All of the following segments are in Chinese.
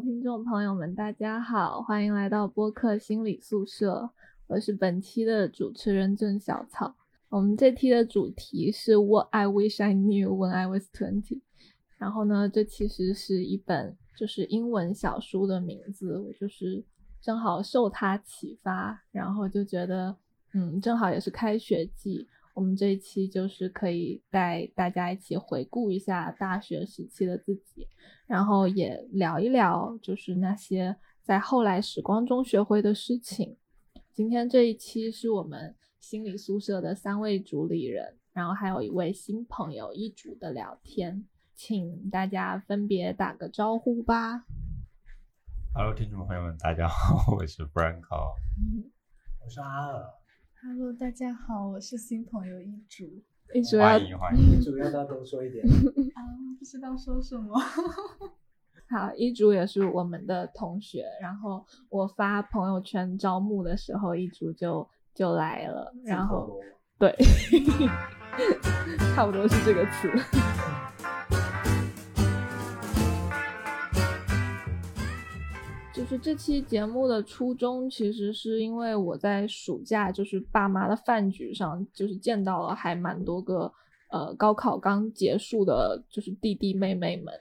听众朋友们，大家好，欢迎来到播客心理宿舍，我是本期的主持人郑小草。我们这期的主题是 What I Wish I Knew When I Was Twenty。然后呢，这其实是一本就是英文小书的名字，我就是正好受它启发，然后就觉得，嗯，正好也是开学季。我们这一期就是可以带大家一起回顾一下大学时期的自己，然后也聊一聊就是那些在后来时光中学会的事情。今天这一期是我们心理宿舍的三位主理人，然后还有一位新朋友一组的聊天，请大家分别打个招呼吧。Hello，听众朋友们，大家好，我是 Franco，我是阿尔。Hello，大家好，我是新朋友一竹。一竹欢迎欢迎，一竹要不要多说一点？啊，不知道说什么。好，一竹也是我们的同学，然后我发朋友圈招募的时候，一竹就就来了，然后对，差不多是这个词。就这期节目的初衷，其实是因为我在暑假就是爸妈的饭局上，就是见到了还蛮多个呃高考刚结束的，就是弟弟妹妹们。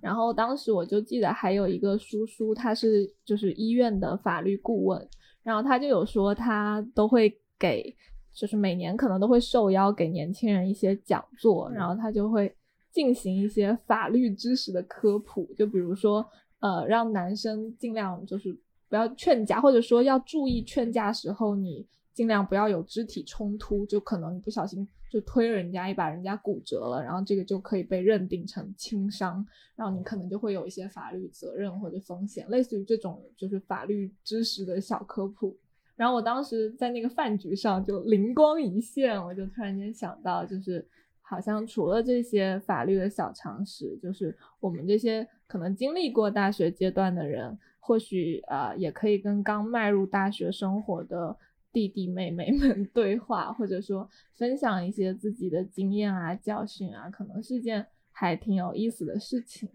然后当时我就记得还有一个叔叔，他是就是医院的法律顾问，然后他就有说他都会给，就是每年可能都会受邀给年轻人一些讲座，然后他就会进行一些法律知识的科普，就比如说。呃，让男生尽量就是不要劝架，或者说要注意劝架时候，你尽量不要有肢体冲突，就可能你不小心就推人家一把，人家骨折了，然后这个就可以被认定成轻伤，然后你可能就会有一些法律责任或者风险，类似于这种就是法律知识的小科普。然后我当时在那个饭局上就灵光一现，我就突然间想到，就是好像除了这些法律的小常识，就是我们这些。可能经历过大学阶段的人，或许呃也可以跟刚迈入大学生活的弟弟妹妹们 对话，或者说分享一些自己的经验啊、教训啊，可能是件还挺有意思的事情。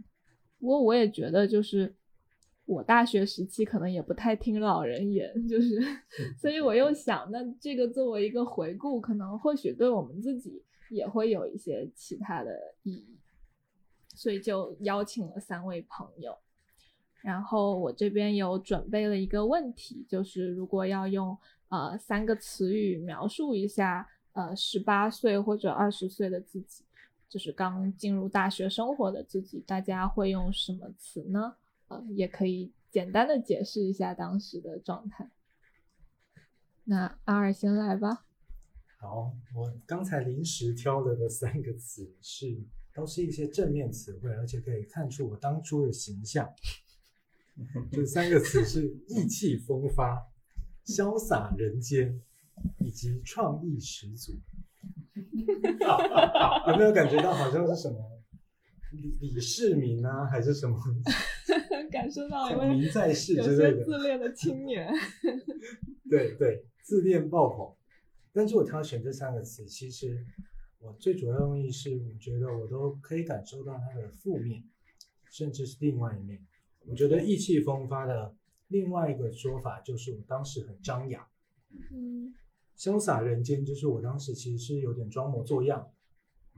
不过我也觉得，就是我大学时期可能也不太听老人言，就是所以我又想，那这个作为一个回顾，可能或许对我们自己也会有一些其他的意义。所以就邀请了三位朋友，然后我这边有准备了一个问题，就是如果要用呃三个词语描述一下呃十八岁或者二十岁的自己，就是刚进入大学生活的自己，大家会用什么词呢？呃，也可以简单的解释一下当时的状态。那阿尔先来吧。好，我刚才临时挑了的三个词是。都是一些正面词汇，而且可以看出我当初的形象。这三个词是意气风发、潇洒人间以及创意十足。有没有感觉到好像是什么李李世民啊，还是什么？感受到一位名在世之类的自恋的青年。对对，自恋爆棚。但是我挑选这三个词，其实。我最主要用意是，我觉得我都可以感受到它的负面，甚至是另外一面。我觉得意气风发的另外一个说法就是我当时很张扬，嗯，潇洒人间就是我当时其实是有点装模作样。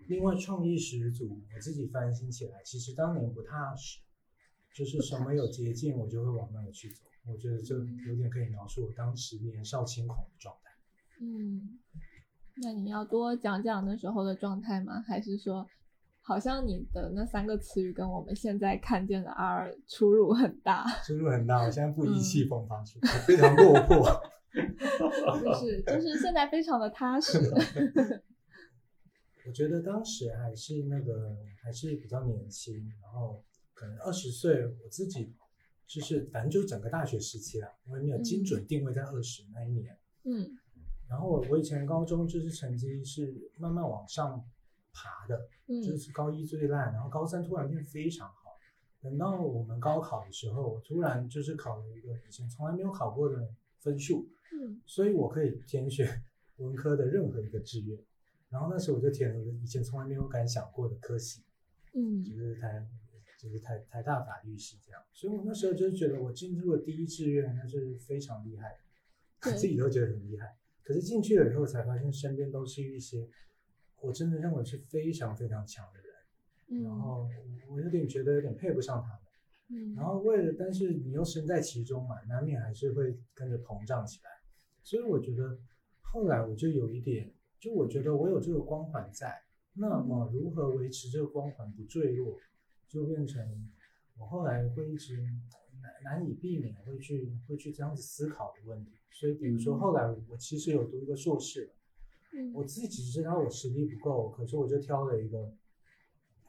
另外创意十足，我自己翻新起来，其实当年不踏实，就是什么有捷径我就会往那里去走。我觉得这有点可以描述我当时年少轻狂的状态。嗯。那你要多讲讲那时候的状态吗？还是说，好像你的那三个词语跟我们现在看见的 R 出入很大？出入很大，我现在不意气风发，非常落魄。就是就是现在非常的踏实。我觉得当时还是那个还是比较年轻，然后可能二十岁，我自己就是反正就整个大学时期了，我也没有精准定位在二十那一年。嗯。然后我我以前高中就是成绩是慢慢往上爬的，就是高一最烂，然后高三突然变非常好。等到我们高考的时候，我突然就是考了一个以前从来没有考过的分数，嗯，所以我可以填选文科的任何一个志愿。然后那时候我就填了一个以前从来没有敢想过的科系，嗯，就是台就是台台大法律系这样。所以我那时候就是觉得我进入了第一志愿，那是非常厉害的，对自己都觉得很厉害。可是进去了以后才发现，身边都是一些我真的认为是非常非常强的人，嗯，然后我有点觉得有点配不上他们。嗯，然后为了，但是你又身在其中嘛，难免还是会跟着膨胀起来。所以我觉得后来我就有一点，就我觉得我有这个光环在，那么如何维持这个光环不坠落，就变成我后来会一直难难以避免会去会去这样子思考的问题。所以比如说后来我其实有读一个硕士，嗯我自己只知道我实力不够，可是我就挑了一个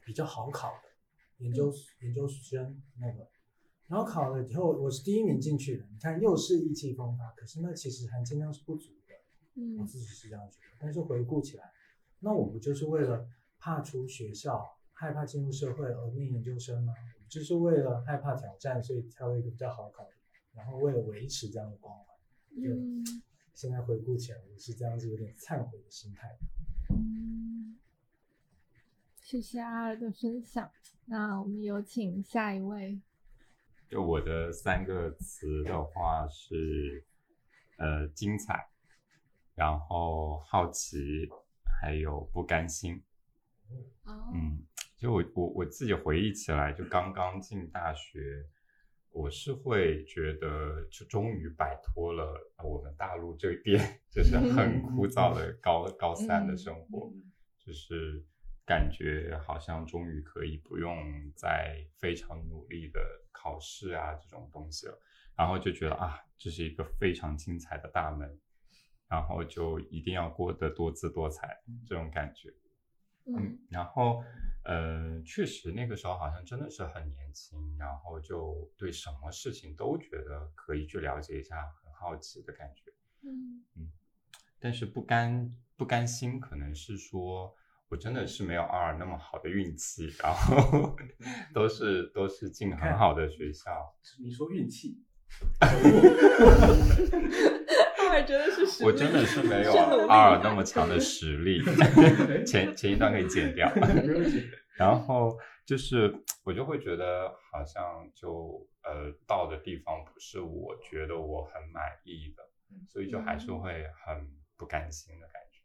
比较好考的研究、研究生那个，然后考了以后我是第一名进去的。你看又是意气风发，可是那其实含金量是不足的，我嗯自己是这样觉得。但是回顾起来，那我不就是为了怕出学校、害怕进入社会而念研究生吗？我就是为了害怕挑战，所以挑了一个比较好考的，然后为了维持这样的光环。嗯现在回顾起来，我是这样子有点忏悔的心态。嗯，谢谢阿尔的分享。那我们有请下一位。就我的三个词的话是，呃，精彩，然后好奇，还有不甘心。哦，嗯，就我我我自己回忆起来，就刚刚进大学，我是会觉得，就终于摆脱了我们大陆这边 就是很枯燥的高高三的生活，就是感觉好像终于可以不用再非常努力的考试啊这种东西了，然后就觉得啊，这是一个非常精彩的大门，然后就一定要过得多姿多彩这种感觉。嗯然后呃，确实那个时候好像真的是很年轻，然后就对什么事情都觉得可以去了解一下，很好奇的感觉。嗯但是不甘不甘心，可能是说我真的是没有二那么好的运气，然后 都是都是进很好的学校。你说运气，阿尔真的是实力我真的是没有 阿尔那么强的实力，前前一段可以剪掉。然后就是我就会觉得好像就呃到的地方不是我觉得我很满意的，所以就还是会很不甘心的感觉。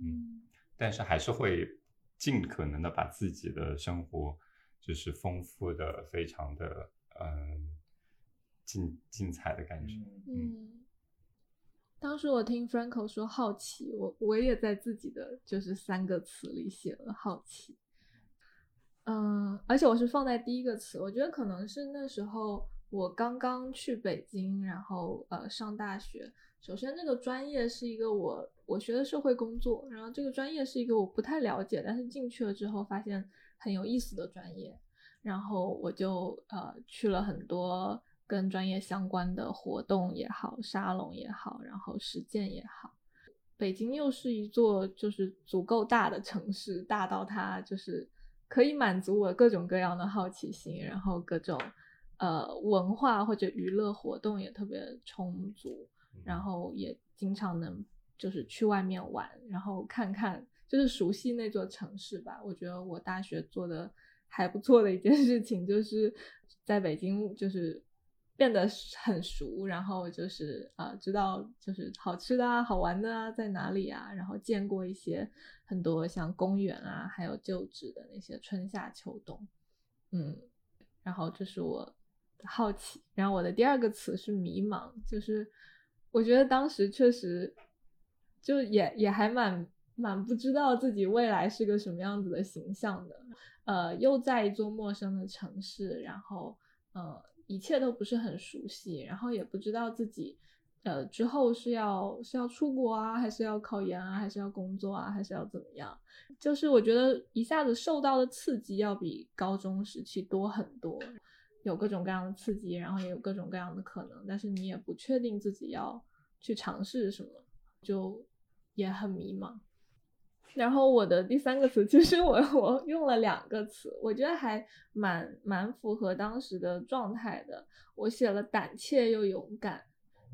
嗯但是还是会尽可能的把自己的生活就是丰富的非常的嗯精精彩的感觉。嗯，当时我听 Franco 说好奇，我我也在自己的就是三个词里写了好奇。嗯，而且我是放在第一个词，我觉得可能是那时候我刚刚去北京，然后呃上大学。首先，这个专业是一个我我学的社会工作，然后这个专业是一个我不太了解，但是进去了之后发现很有意思的专业，然后我就呃去了很多跟专业相关的活动也好，沙龙也好，然后实践也好。北京又是一座就是足够大的城市，大到它就是可以满足我各种各样的好奇心，然后各种呃文化或者娱乐活动也特别充足，然后也经常能就是去外面玩，然后看看就是熟悉那座城市吧。我觉得我大学做的还不错的一件事情，就是在北京就是变得很熟，然后就是呃知道就是好吃的啊、好玩的啊在哪里啊，然后见过一些很多像公园啊，还有旧址的那些春夏秋冬，嗯，然后这是我好奇，然后我的第二个词是迷茫，就是我觉得当时确实就也也还蛮蛮不知道自己未来是个什么样子的形象的，呃，又在一座陌生的城市，然后呃，一切都不是很熟悉，然后也不知道自己呃之后是要是要出国啊，还是要考研啊，还是要工作啊，还是要怎么样？就是我觉得一下子受到的刺激要比高中时期多很多，有各种各样的刺激，然后也有各种各样的可能，但是你也不确定自己要去尝试什么，就也很迷茫。然后我的第三个词，其实我 我用了两个词，我觉得还蛮蛮符合当时的状态的。我写了胆怯又勇敢，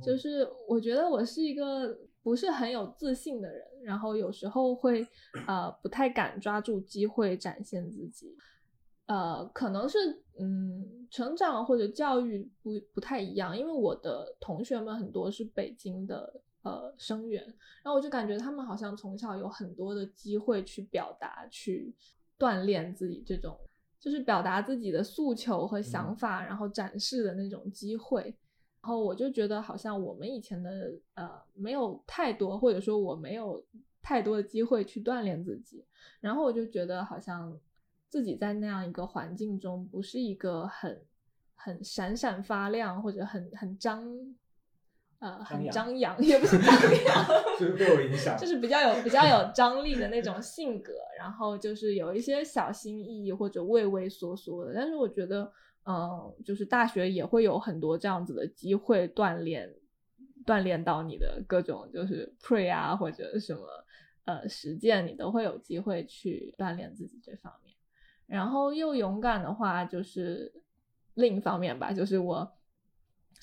就是我觉得我是一个不是很有自信的人，然后有时候会呃不太敢抓住机会展现自己。呃，可能是嗯，成长或者教育不不太一样，因为我的同学们很多是北京的呃生源，然后我就感觉他们好像从小有很多的机会去表达、去锻炼自己这种，就是表达自己的诉求和想法，然后展示的那种机会。然后我就觉得好像我们以前的呃没有太多，或者说我没有太多的机会去锻炼自己，然后我就觉得好像。自己在那样一个环境中，不是一个很很闪闪发亮或者很很张呃很张扬，也不是张扬，就是被我影响，就是比较有比较有张力的那种性格，然后就是有一些小心翼翼或者畏畏缩缩的。但是我觉得，嗯，就是大学也会有很多这样子的机会锻炼锻炼到你的各种就是 pray 啊或者什么呃实践，你都会有机会去锻炼自己这方面。然后又勇敢的话，就是另一方面吧，就是我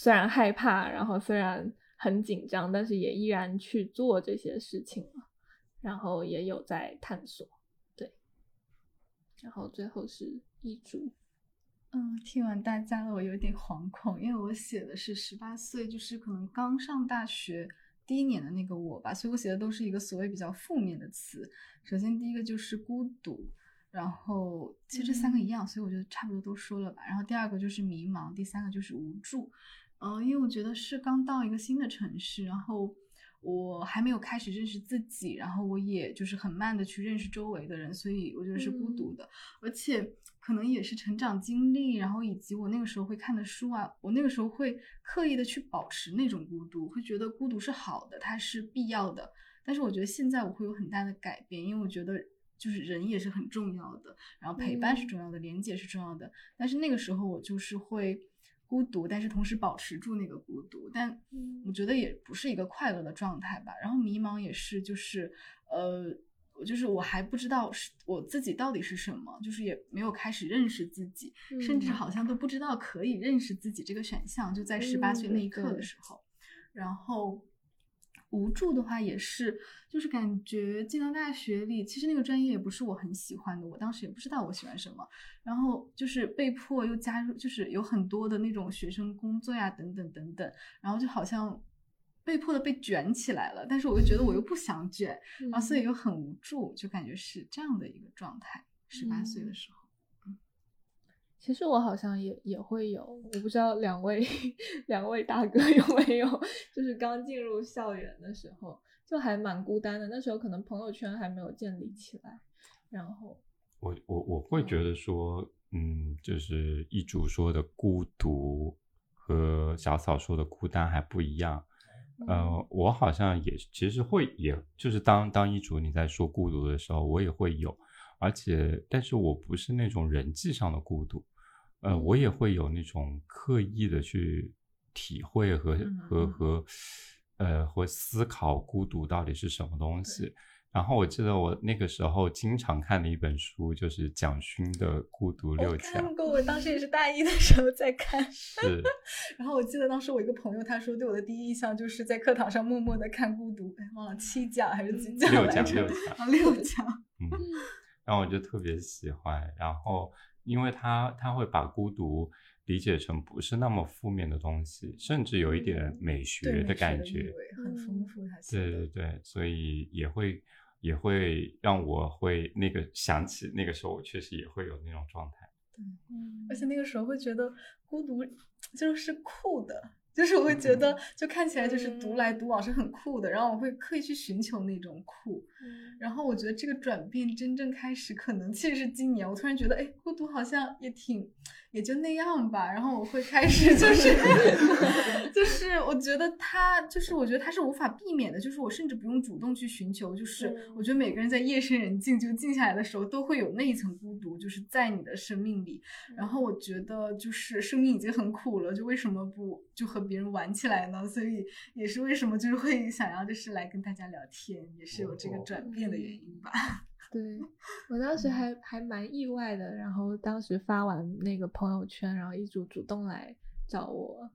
虽然害怕，然后虽然很紧张，但是也依然去做这些事情了，然后也有在探索，对。然后最后是一组，嗯，听完大家的我有点惶恐，因为我写的是十八岁，就是可能刚上大学第一年的那个我吧，所以我写的都是一个所谓比较负面的词。首先第一个就是孤独。然后其实这三个一样，所以我觉得差不多都说了吧。然后第二个就是迷茫，第三个就是无助。嗯，因为我觉得是刚到一个新的城市，然后我还没有开始认识自己，然后我也就是很慢的去认识周围的人，所以我觉得是孤独的。而且可能也是成长经历，然后以及我那个时候会看的书啊，我那个时候会刻意的去保持那种孤独，会觉得孤独是好的，它是必要的。但是我觉得现在我会有很大的改变，因为我觉得。就是人也是很重要的，然后陪伴是重要的，连接是重要的。但是那个时候我就是会孤独，但是同时保持住那个孤独，但我觉得也不是一个快乐的状态吧。然后迷茫也是，就是呃，我就是我还不知道是我自己到底是什么，就是也没有开始认识自己，甚至好像都不知道可以认识自己这个选项，就在十八岁那一刻的时候，然后。无助的话也是，就是感觉进到大学里，其实那个专业也不是我很喜欢的，我当时也不知道我喜欢什么，然后就是被迫又加入，就是有很多的那种学生工作呀，等等等等，然后就好像被迫的被卷起来了，但是我又觉得我又不想卷，然后所以又很无助，就感觉是这样的一个状态。十八岁的时候。其实我好像也也会有，我不知道两位 两位大哥有没有，就是刚进入校园的时候，就还蛮孤单的。那时候可能朋友圈还没有建立起来。然后我我我会觉得说，嗯，就是一主说的孤独和小草说的孤单还不一样。呃，我好像也其实会，也就是当当一主你在说孤独的时候，我也会有，而且但是我不是那种人际上的孤独。呃，我也会有那种刻意的去体会和和和，呃，或思考孤独到底是什么东西。然后我记得我那个时候经常看的一本书就是蒋勋的《孤独六讲》。看过，我当时也是大一的时候在看。是。然后我记得当时我一个朋友他说对我的第一印象就是在课堂上默默的看《孤独》，哎，忘了七讲还是几讲六讲，六讲。啊，六讲。嗯。然后我就特别喜欢，然后。因为他他会把孤独理解成不是那么负面的东西，甚至有一点美学的感觉，很丰富。对对对，所以也会也会让我会那个想起那个时候，我确实也会有那种状态。对，而且那个时候会觉得孤独就是酷的。就是我会觉得，就看起来就是独来独往是很酷的，然后我会刻意去寻求那种酷。然后我觉得这个转变真正开始，可能其实是今年，我突然觉得，哎，孤独好像也挺。也就那样吧，然后我会开始就是，就是我觉得他就是我觉得他是无法避免的，就是我甚至不用主动去寻求，就是我觉得每个人在夜深人静就静下来的时候，都会有那一层孤独，就是在你的生命里。然后我觉得就是生命已经很苦了，就为什么不就和别人玩起来呢？所以也是为什么就是会想要就是来跟大家聊天，也是有这个转变的原因吧。对我当时还还蛮意外的，然后当时发完那个朋友圈，然后一组主动来找我，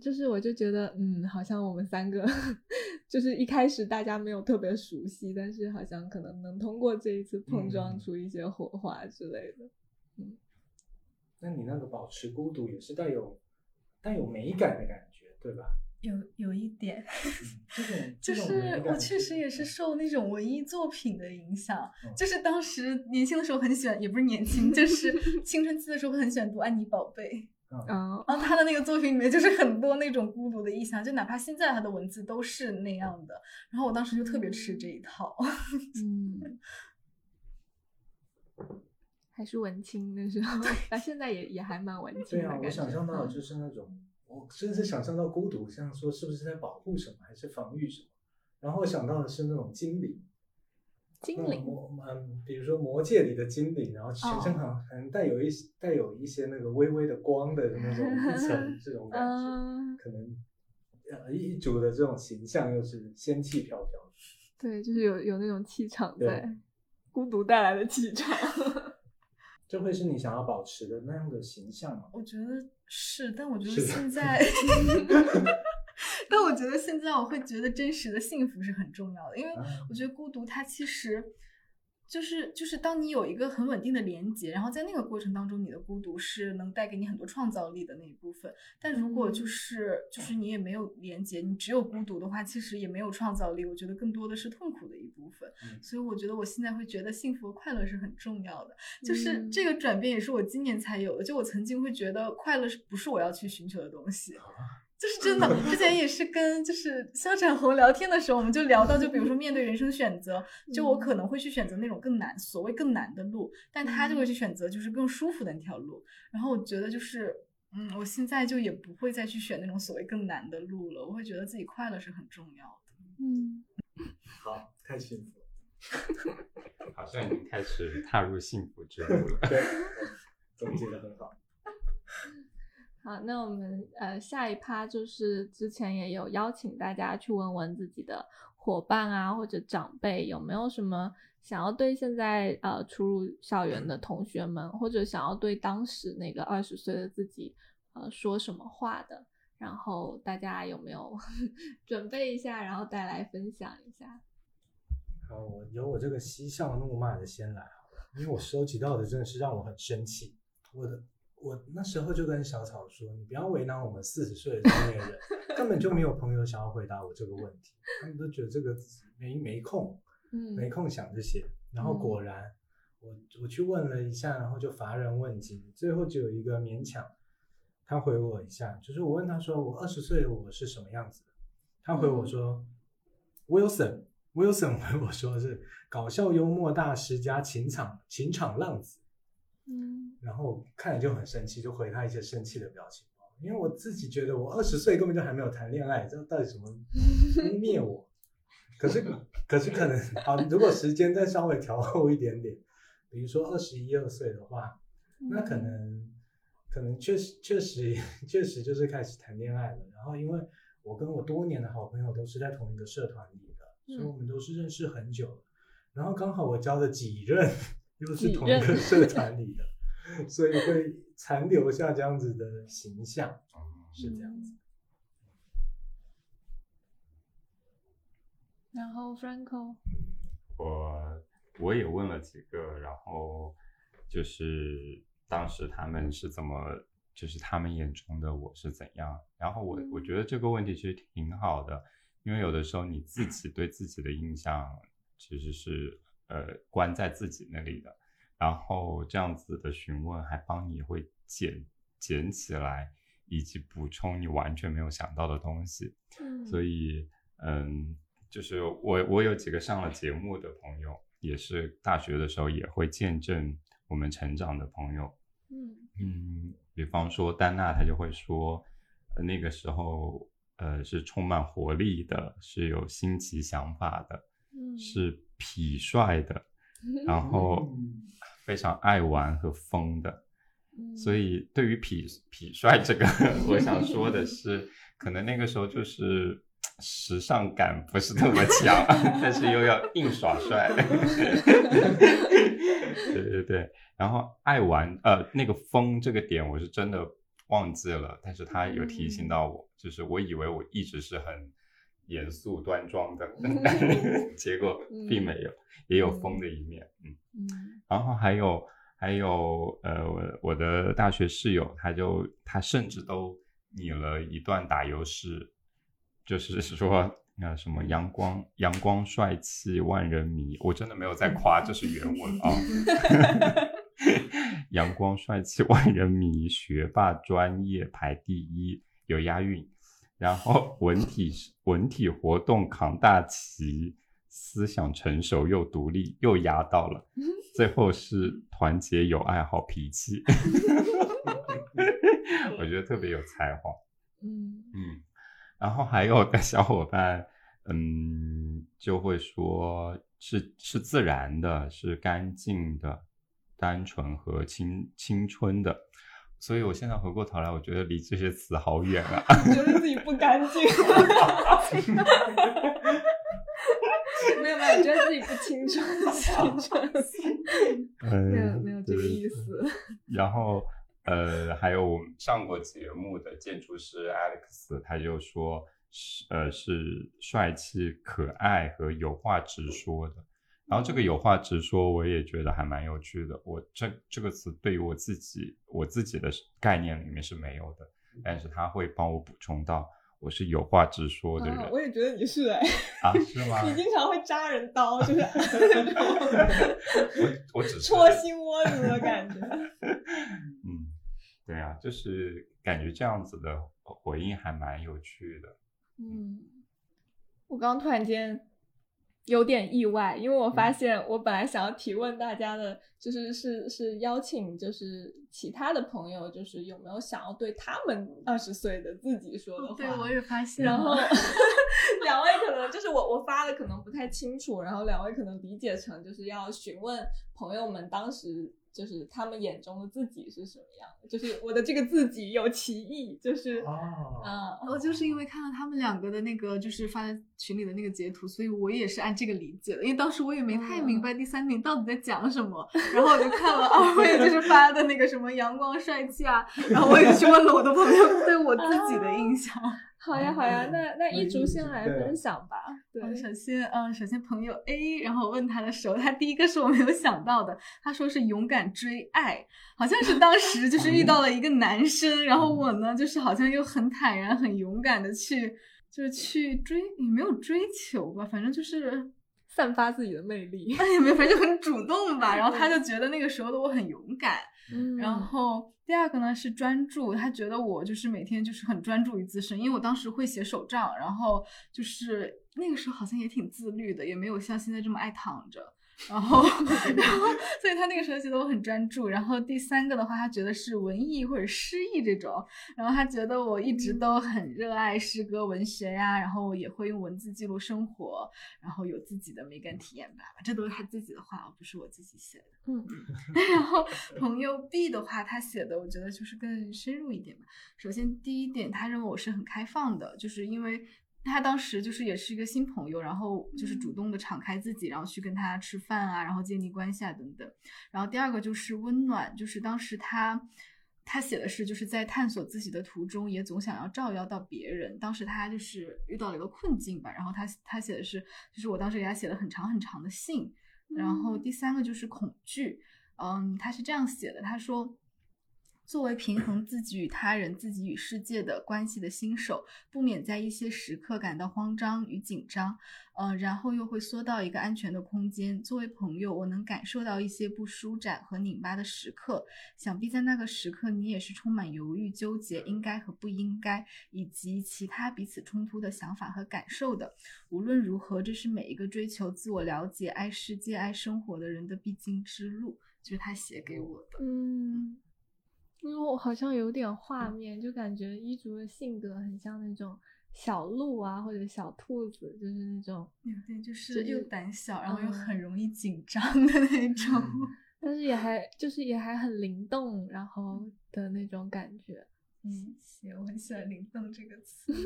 就是我就觉得，嗯，好像我们三个 就是一开始大家没有特别熟悉，但是好像可能能通过这一次碰撞出一些火花之类的，嗯，那你那个保持孤独也是带有带有美感的感觉，对吧？有有一点，嗯 就是我确实也是受那种文艺作品的影响，嗯就是当时年轻的时候很喜欢，也不是年轻，就是 青春期的时候很喜欢读安妮宝贝。嗯嗯然后他的那个作品里面就是很多那种孤独的意象，就哪怕现在他的文字都是那样的。然后我当时就特别吃这一套。嗯，还是文青的时候，那现在也也还蛮文青对啊，的感觉。我想象到就是那种，我甚至想象到孤独，像说是不是在保护什么，还是防御什么？然后我想到的是那种精灵，精灵，魔嗯，比如说魔界里的精灵，然后全身好像可能带有一些带有一些那个微微的光的那种一层 这种感觉，嗯，可能呃一组的这种形象又是仙气飘飘。对，就是有有那种气场对在，孤独带来的气场。这会是你想要保持的那样的形象吗？我觉得是，但我觉得现。在，但我觉得现在我会觉得真实的幸福是很重要的，因为啊。我觉得孤独它其实就是就是当你有一个很稳定的连接，然后在那个过程当中，你的孤独是能带给你很多创造力的那一部分。但如果就嗯是就是你也没有连接，你只有孤独的话，其实也没有创造力。我觉得更多的是痛苦的一部分。嗯所以我觉得我现在会觉得幸福和快乐是很重要的。就是嗯这个转变也是我今年才有的。就我曾经会觉得快乐是不是我要去寻求的东西，就是真的。之前也是跟就是肖展宏聊天的时候，我们就聊到，就比如说面对人生选择，就我可能会去选择那种更难，所谓更难的路，但他就会去选择就是更舒服的那条路。然后我觉得就是。嗯，我现在就也不会再去选那种所谓更难的路了，我会觉得自己快乐是很重要的。嗯，好，太幸福了。好像已经开始踏入幸福之路了。对，总结的很好。好，那我们呃下一趴就是之前也有邀请大家去问问自己的伙伴啊或者长辈有没有什么想要对现在呃初入校园的同学们，或者想要对当时那个二十岁的自己呃说什么话的，然后大家有没有 准备一下，然后带来分享一下？好，我由我这个嬉笑怒骂的先来好了，因为我收集到的真的是让我很生气。我的我那时候就跟小草说，你不要为难我们四十岁的中年人，根本就没有朋友想要回答我这个问题，他们都觉得这个没没空，嗯，没空想这些。然后果然，我我去问了一下，然后就乏人问津，最后只有一个勉强，他回我一下，就是我问他说我二十岁的我是什么样子的，他回我说、Wilson Wilson 回我说是搞笑幽默大师加情场情场浪子，嗯然后看了就很生气，就回他一些生气的表情包，因为我自己觉得我二十岁根本就还没有谈恋爱，这到底怎么污 蔑我？可是可是可能好，如果时间再稍微调后一点点，比如说二十一二岁的话，那可能可能确实确实确实就是开始谈恋爱了。然后因为我跟我多年的好朋友都是在同一个社团里的，所以我们都是认识很久了。然后刚好我交了几任又是同一个 社团里的，所以会残留下这样子的形象，是这样子。然后 Franco，我我也问了几个，然后就是当时他们是怎么，就是他们眼中的我是怎样。然后我我觉得这个问题其实挺好的，因为有的时候你自己对自己的印象其实是呃关在自己那里的，然后这样子的询问还帮你会捡捡起来，以及补充你完全没有想到的东西。嗯所以，嗯，就是我我有几个上了节目的朋友，也是大学的时候也会见证我们成长的朋友，嗯嗯，比方说丹娜，她就会说，呃那个时候，呃，是充满活力的，是有新奇想法的，嗯是痞帅的，然后非常爱玩和疯的。嗯所以对于痞痞帅这个，我想说的是，可能那个时候就是时尚感不是那么强，但是又要硬耍帅。对对对，然后爱玩，呃，那个疯这个点我是真的忘记了，但是他有提醒到我，就是我以为我一直是很严肃端庄的，结果并没有，也有疯的一面，嗯。嗯然后还有还有呃，我我的大学室友，他就他甚至都拟了一段打油诗，就是说那什么阳光阳光帅气万人迷，我真的没有在夸，这是原文啊。阳光帅气万人迷，学霸专业排第一，有押韵。然后文体文体活动扛大旗，思想成熟又独立，又压到了。最后是团结友爱好脾气，我觉得特别有才华。嗯嗯，然后还有的小伙伴，嗯，就会说是是自然的，是干净的，单纯和青青春的。所以我现在回过头来，我觉得离这些词好远啊。觉得自己不干净。没 有没有，觉得自己不青春，青春。没有没有这个意思。然后呃，还有我们上过节目的建筑师 Alex，他就说是呃是帅气、可爱和有话直说的。然后这个有话直说，我也觉得还蛮有趣的。我这这个词对于我自己我自己的概念里面是没有的，但是他会帮我补充到我是有话直说的人。我也觉得你是哎，啊是吗？你经常会扎人刀，就是 我我只是戳心窝子的感觉。嗯，对啊，就是感觉这样子的回应还蛮有趣的。嗯，我刚突然间。有点意外，因为我发现我本来想要提问大家的，就是是是邀请，就是其他的朋友，就是有没有想要对他们二十岁的自己说的话。对，我也发现。然 后两位可能就是我我发的可能不太清楚，然后两位可能理解成就是要询问朋友们当时。就是他们眼中的自己是什么样的？就是我的这个自己有歧义，就是啊，我就是因为看到他们两个的那个，就是发在群里的那个截图，所以我也是按这个理解的。因为当时我也没太明白第三名到底在讲什么，然后我就看了二位就是发的那个什么阳光帅气啊，然后我也去问了我的朋友对我自己的印象。好呀，好呀，那那一竹先来分享吧。对，首先，嗯，首先朋友 A，然后我问他的时候，他第一个是我没有想到的，他说是勇敢追爱，好像是当时就是遇到了一个男生，然后我呢，就是好像又很坦然、很勇敢的去，就是去追，也没有追求吧，反正就是散发自己的魅力，哎也没，反正就很主动吧。然后他就觉得那个时候的我很勇敢，然后。第二个呢是专注，他觉得我就是每天就是很专注于自身，因为我当时会写手账，然后就是那个时候好像也挺自律的，也没有像现在这么爱躺着。然后，然后，所以他那个时候觉得我很专注。然后第三个的话，他觉得是文艺或者诗意这种。然后他觉得我一直都很热爱诗歌文学呀，然后也会用文字记录生活，然后有自己的美感体验吧。这都是他自己的话，不是我自己写的。嗯。然后朋友 B 的话，他写的我觉得就是更深入一点吧。首先第一点，他认为我是很开放的，就是因为。他当时就是也是一个新朋友，然后就是主动的敞开自己，然后去跟他吃饭啊，然后建立关系啊等等。然后第二个就是温暖，就是当时他他写的是就是在探索自己的途中，也总想要照耀到别人。当时他就是遇到了一个困境吧，然后他他写的是就是我当时给他写了很长很长的信。然后第三个就是恐惧，嗯，他是这样写的，他说。作为平衡自己与他人、自己与世界的关系的新手，不免在一些时刻感到慌张与紧张，呃，然后又会缩到一个安全的空间。作为朋友，我能感受到一些不舒展和拧巴的时刻。想必在那个时刻，你也是充满犹豫、纠结，应该和不应该，以及其他彼此冲突的想法和感受的。无论如何，这是每一个追求自我了解、爱世界、爱生活的人的必经之路。就是他写给我的，嗯。因为我好像有点画面，就感觉一竹的性格很像那种小鹿啊，或者小兔子，就是那种有点就是又胆小，然后又很容易紧张的那种，但是也还就是也还很灵动，然后的那种感觉。嗯，谢，我很喜欢“灵动”这个词。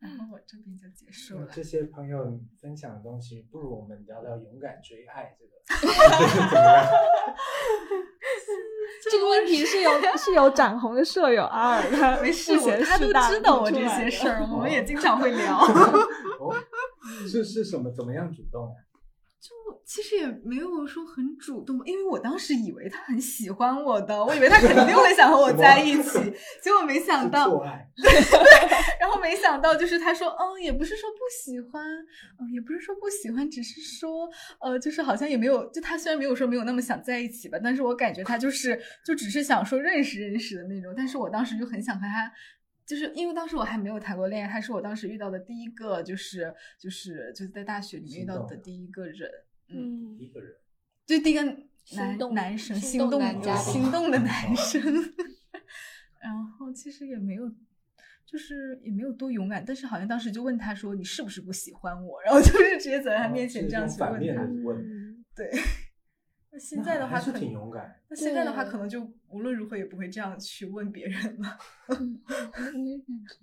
然后我这边就结束了。这些朋友分享的东西，不如我们聊聊勇敢追爱这个，怎么样？这个问题是有是有展红的舍友阿尔他没事，他都知道我这些事儿，我们也经常会聊。是是什么？怎么样主动其实也没有说很主动，因为我当时以为他很喜欢我的，我以为他肯定会想和我在一起，结果没想到，做爱，然后没想到就是他说，嗯，也不是说不喜欢，嗯，也不是说不喜欢，只是说，呃，就是好像也没有，就他虽然没有说没有那么想在一起吧，但是我感觉他就是就只是想说认识认识的那种，但是我当时就很想和他。就是因为当时我还没有谈过恋爱，他是我当时遇到的第一个，就是就是就是在大学里面遇到的第一个人，嗯，一个人，就第一个心动男男生心心动动男心动的男生，然后其实也没有。就是也没有多勇敢，但是好像当时就问他说：“你是不是不喜欢我？”然后就是直接走在他面前这样去反面问他。的问，嗯对，那现在的话还是可能挺勇敢。那现在的话可能就无论如何也不会这样去问别人了。嗯，我也感觉。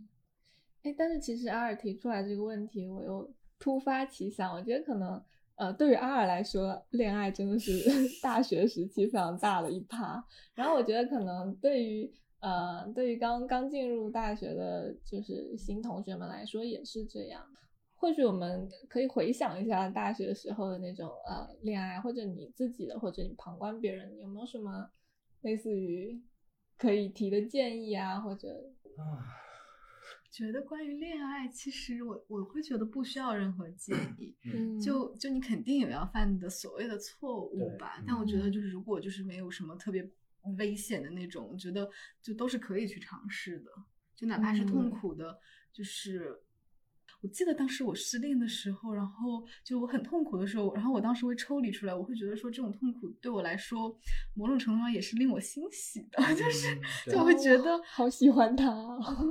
哎，但是其实阿尔提出来这个问题，我又突发奇想，我觉得可能呃，对于阿尔来说，恋爱真的是 大学时期非常大的一趴。然后我觉得可能对于呃，对于刚刚进入大学的，就是新同学们来说也是这样。或许我们可以回想一下大学时候的那种呃恋爱，或者你自己的，或者你旁观别人，有没有什么类似于可以提的建议啊，或者啊，觉得关于恋爱，其实我我会觉得不需要任何建议，嗯，就就你肯定有要犯的所谓的错误对吧，但我觉得嗯。就是如果就是没有什么特别危险的那种，我觉得就都是可以去尝试的，就哪怕是痛嗯。苦的，就是。我记得当时我失恋的时候，然后就我很痛苦的时候，然后我当时会抽离出来，我会觉得说这种痛苦对我来说，某种程度上也是令我欣喜的，就是嗯 就。会觉得哦好喜欢他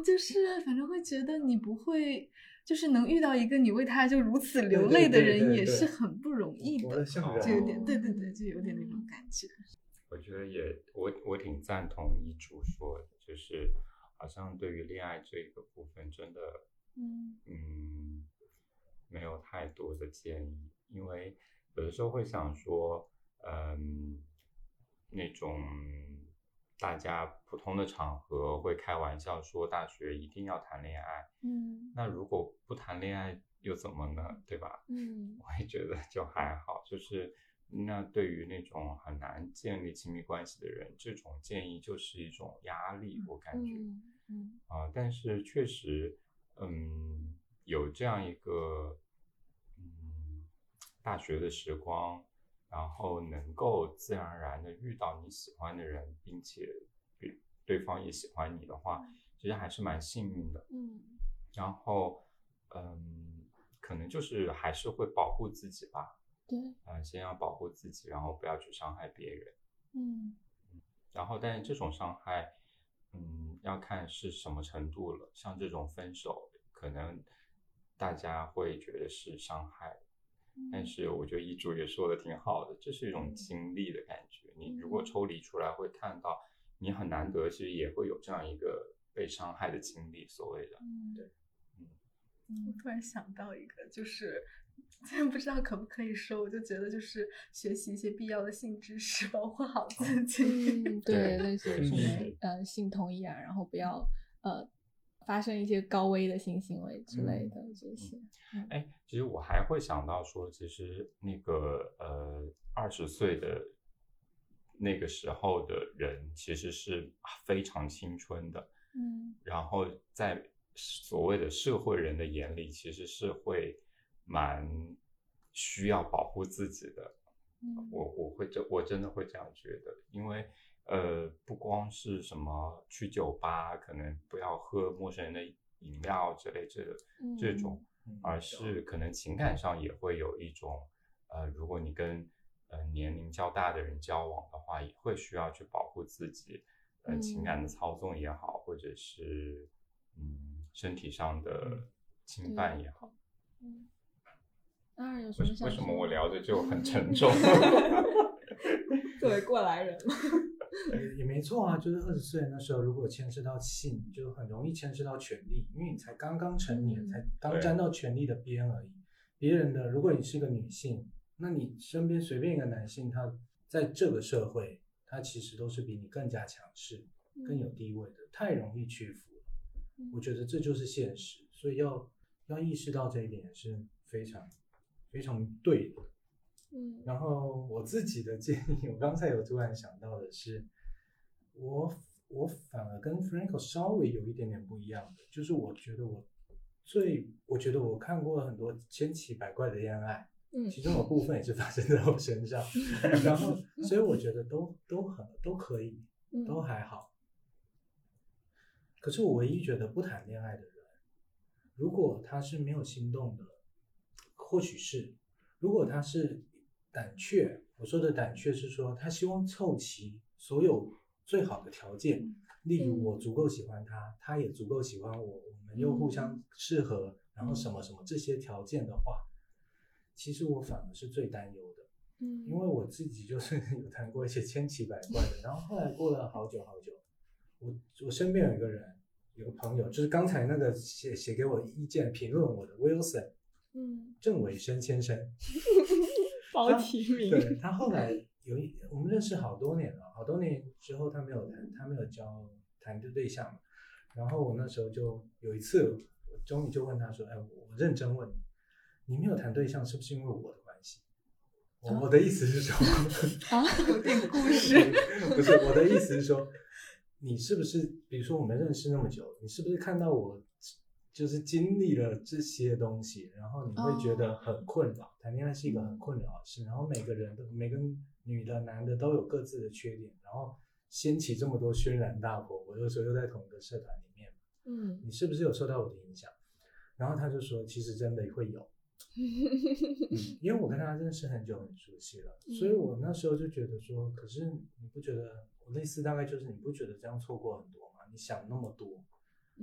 就是反正会觉得你不会，就是能遇到一个你为他就如此流泪的人，也是很不容易活的，就有点哦对对。对，就有点那种感觉。我觉得也，我我挺赞同一竹说的，就是好像对于恋爱这一个部分，真的，嗯。嗯，没有太多的建议，因为有的时候会想说，嗯，那种大家普通的场合会开玩笑说大学一定要谈恋爱，嗯。那如果不谈恋爱又怎么呢？对吧？嗯。我也觉得就还好，就是那对于那种很难建立亲密关系的人，这种建议就是一种压力，我感觉嗯但是确实，嗯，有这样一个嗯大学的时光，然后能够自然而然的遇到你喜欢的人，并且对对方也喜欢你的话，其实还是蛮幸运的。嗯然后，嗯，可能就是还是会保护自己吧，对啊、先要保护自己，然后不要去伤害别人。嗯然后，但是这种伤害，嗯，要看是什么程度了。像这种分手，可能大家会觉得是伤害，但是我觉得一主也说的挺好的，这是一种经历的感觉。你如果嗯抽离出来，会看到你很难得，其实也会有这样一个被伤害的经历。所谓的，嗯对我嗯突然想到一个，就是虽然不知道可不可以说，我就觉得就是学习一些必要的性知识，保护好自己。嗯对，对类似于什么呃性同意啊，然后不要呃发生一些高危的性行为之类的这些。哎，其实我还会想到说，其实那个呃二十岁的那个时候的人，其实是非常青春的。嗯然后在所谓的社会人的眼里，其实是会蛮需要保护自己的。嗯。我我会这我真的会这样觉得，因为呃不光是什么去酒吧，可能不要喝陌生人的饮料之类这这种，嗯而是可能情感上也会有一种呃，如果你跟呃年龄较大的人交往的话，也会需要去保护自己，呃情感的操纵也好，或者是嗯身体上的侵犯也好。嗯，阿尔有什么想为为什么我聊着就很沉重？作为过来人嘛，也也没错啊，就是二十岁那时候，如果牵涉到性，就很容易牵涉到权利，因为你才刚刚成年，嗯才刚沾到权力的边而已。别人的，如果你是个女性，那你身边随便一个男性，他在这个社会，他其实都是比你更加强势、更有地位的，太容易屈服了。我觉得这就是现实，所以要要意识到这一点是非常非常对的。嗯然后我自己的建议，我刚才有突然想到的是，我我反而跟 Franco 稍微有一点点不一样的，就是我觉得我最，我觉得我看过很多千奇百怪的恋爱，嗯其中有部分也是发生在我身上，然后所以我觉得都都很都可以，嗯都还好。可是我唯一觉得不谈恋爱的人，如果他是没有心动的，或许是；如果他是胆怯，我说的胆怯是说他希望凑齐所有最好的条件，例如嗯我足够喜欢他，他也足够喜欢我，我们又互相适合，然后什么什么这些条件的话，其实我反而是最担忧的。嗯因为我自己就是有谈过一些千奇百怪的，然后后来过了好久好久，我我身边有一个人，有个朋友，就是刚才那个写写给我意见评论我的 Wilson 嗯郑伟生先生，包提名对他后来有一我们认识好多年了，好多年之后他没有谈，他没有交谈的对象嘛，然后我那时候就有一次，我终于就问他说，哎，我我认真问你，你没有谈对象是不是因为我的关系？我我的意思是说，啊有点故事。不是我的意思是说，你是不是，比如说我们认识那么久，你是不是看到我就是经历了这些东西，然后你会觉得很困扰？谈恋爱是一个很困扰的事，然后每个人都每个女的、男的都有各自的缺点，然后掀起这么多轩然大波。我有时候又在同一个社团里面，嗯你是不是有受到我的影响？然后他就说，其实真的会有。嗯，因为我跟他认识很久，很熟悉了，所以我那时候就觉得说，可是你不觉得我类似大概就是你不觉得这样错过很多吗？你想那么多，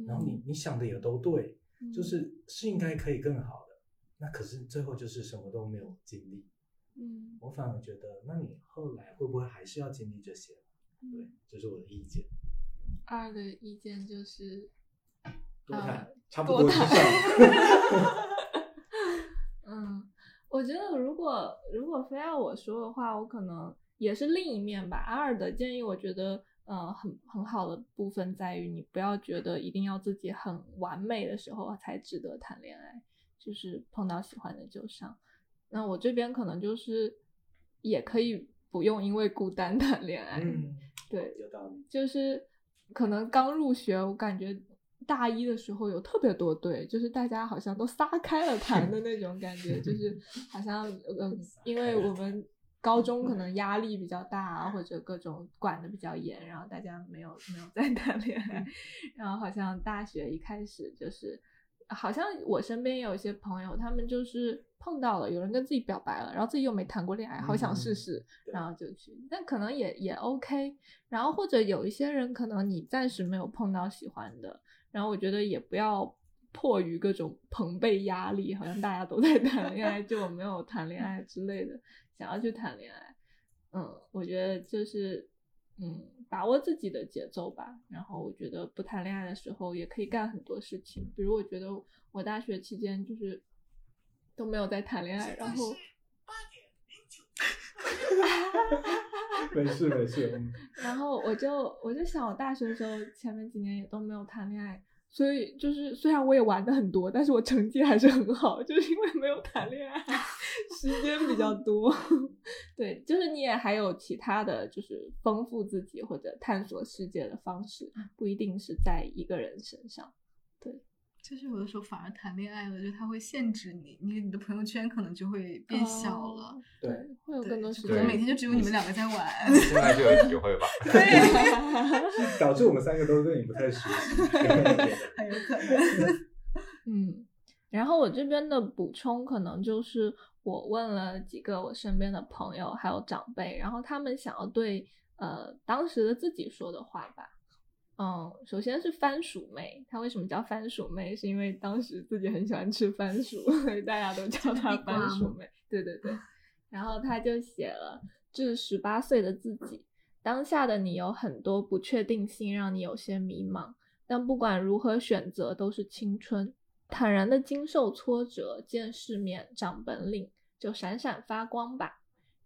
然后你你想的也都对，嗯就是是应该可以更好的，那可是最后就是什么都没有经历。嗯我反而觉得，那你后来会不会还是要经历这些？对嗯，这是我的意见。二的意见就是多谈，啊差不多就多谈算。嗯，我觉得如果如果非要我说的话，我可能也是另一面吧。阿尔的建议，我觉得呃很很好的部分在于，你不要觉得一定要自己很完美的时候才值得谈恋爱，就是碰到喜欢的就上。那我这边可能就是也可以不用因为孤单 谈恋爱，嗯，对，有道理。就是可能刚入学，我感觉大一的时候有特别多对，就是大家好像都撒开了 谈的那种感觉，就是好像嗯，因为我们高中可能压力比较大啊，或者各种管的比较严，然后大家没有没有 再谈恋爱，然后好像大学一开始就是。好像我身边也有一些朋友，他们就是碰到了有人跟自己表白了，然后自己又没谈过恋爱，好想试嗯试，对然后就去，但可能也也 OK。然后或者有一些人，可能你暂时没有碰到喜欢的，然后我觉得也不要迫于各种朋辈压力，好像大家都在 谈恋爱，就我没有谈恋爱之类的，想要去谈恋爱。嗯，我觉得就是嗯，把握自己的节奏吧。然后我觉得不谈恋爱的时候也可以干很多事情，比如我觉得我大学期间就是都没有在谈恋爱，然后。没事没事，嗯然后我就我就想，我大学的时候前面几年也都没有谈恋爱，所以就是虽然我也玩的很多，但是我成绩还是很好，就是因为没有谈恋爱，时间比较多。对，就是你也还有其他的就是丰富自己或者探索世界的方式，不一定是在一个人身上。就是有的时候反而谈恋爱了，就他会限制你，你你的朋友圈可能就会变小了。哦对对，会有更多时就可能间。每天就只有你们两个在玩。现在就有体会吧。导致我们三个都对你不太熟悉。很有可能。嗯，然后我这边的补充可能就是我问了几个我身边的朋友还有长辈，然后他们想要对呃当时的自己说的话吧。嗯，首先是番薯妹，她为什么叫番薯妹？是因为当时自己很喜欢吃番薯，所以大家都叫她番薯妹。对对对，然后她就写了致十八岁的自己，当下的你有很多不确定性，让你有些迷茫。但不管如何选择，都是青春。坦然的经受挫折，见世面，长本领，就闪闪发光吧。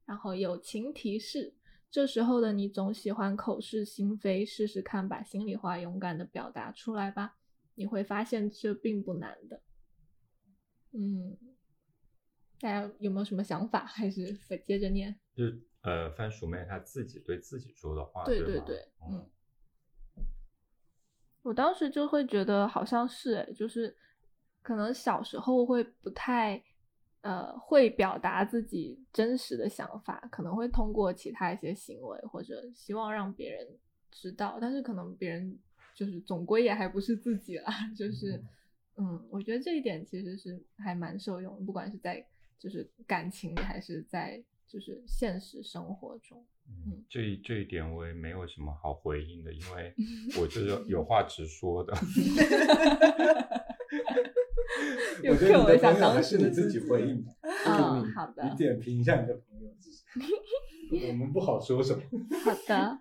然后友情提示：这时候的你总喜欢口是心非，试试看把心里话勇敢的表达出来吧，你会发现这并不难的。嗯，大家有没有什么想法？还是接着念？就是呃，番薯妹她自己对自己说的话，对对对对，嗯。我当时就会觉得好像是哎，就是可能小时候会不太呃会表达自己真实的想法，可能会通过其他一些行为或者希望让别人知道，但是可能别人就是总归也还不是自己啦，就是嗯，我觉得这一点其实是还蛮受用的，不管是在就是感情里还是在就是现实生活中。嗯，这这一点我也没有什么好回应的，因为 我就是有话直说的。有 我觉得你的我一下当时是你自己回应吧。嗯你好的你点评一下你的朋友，我们不好说什么。好的，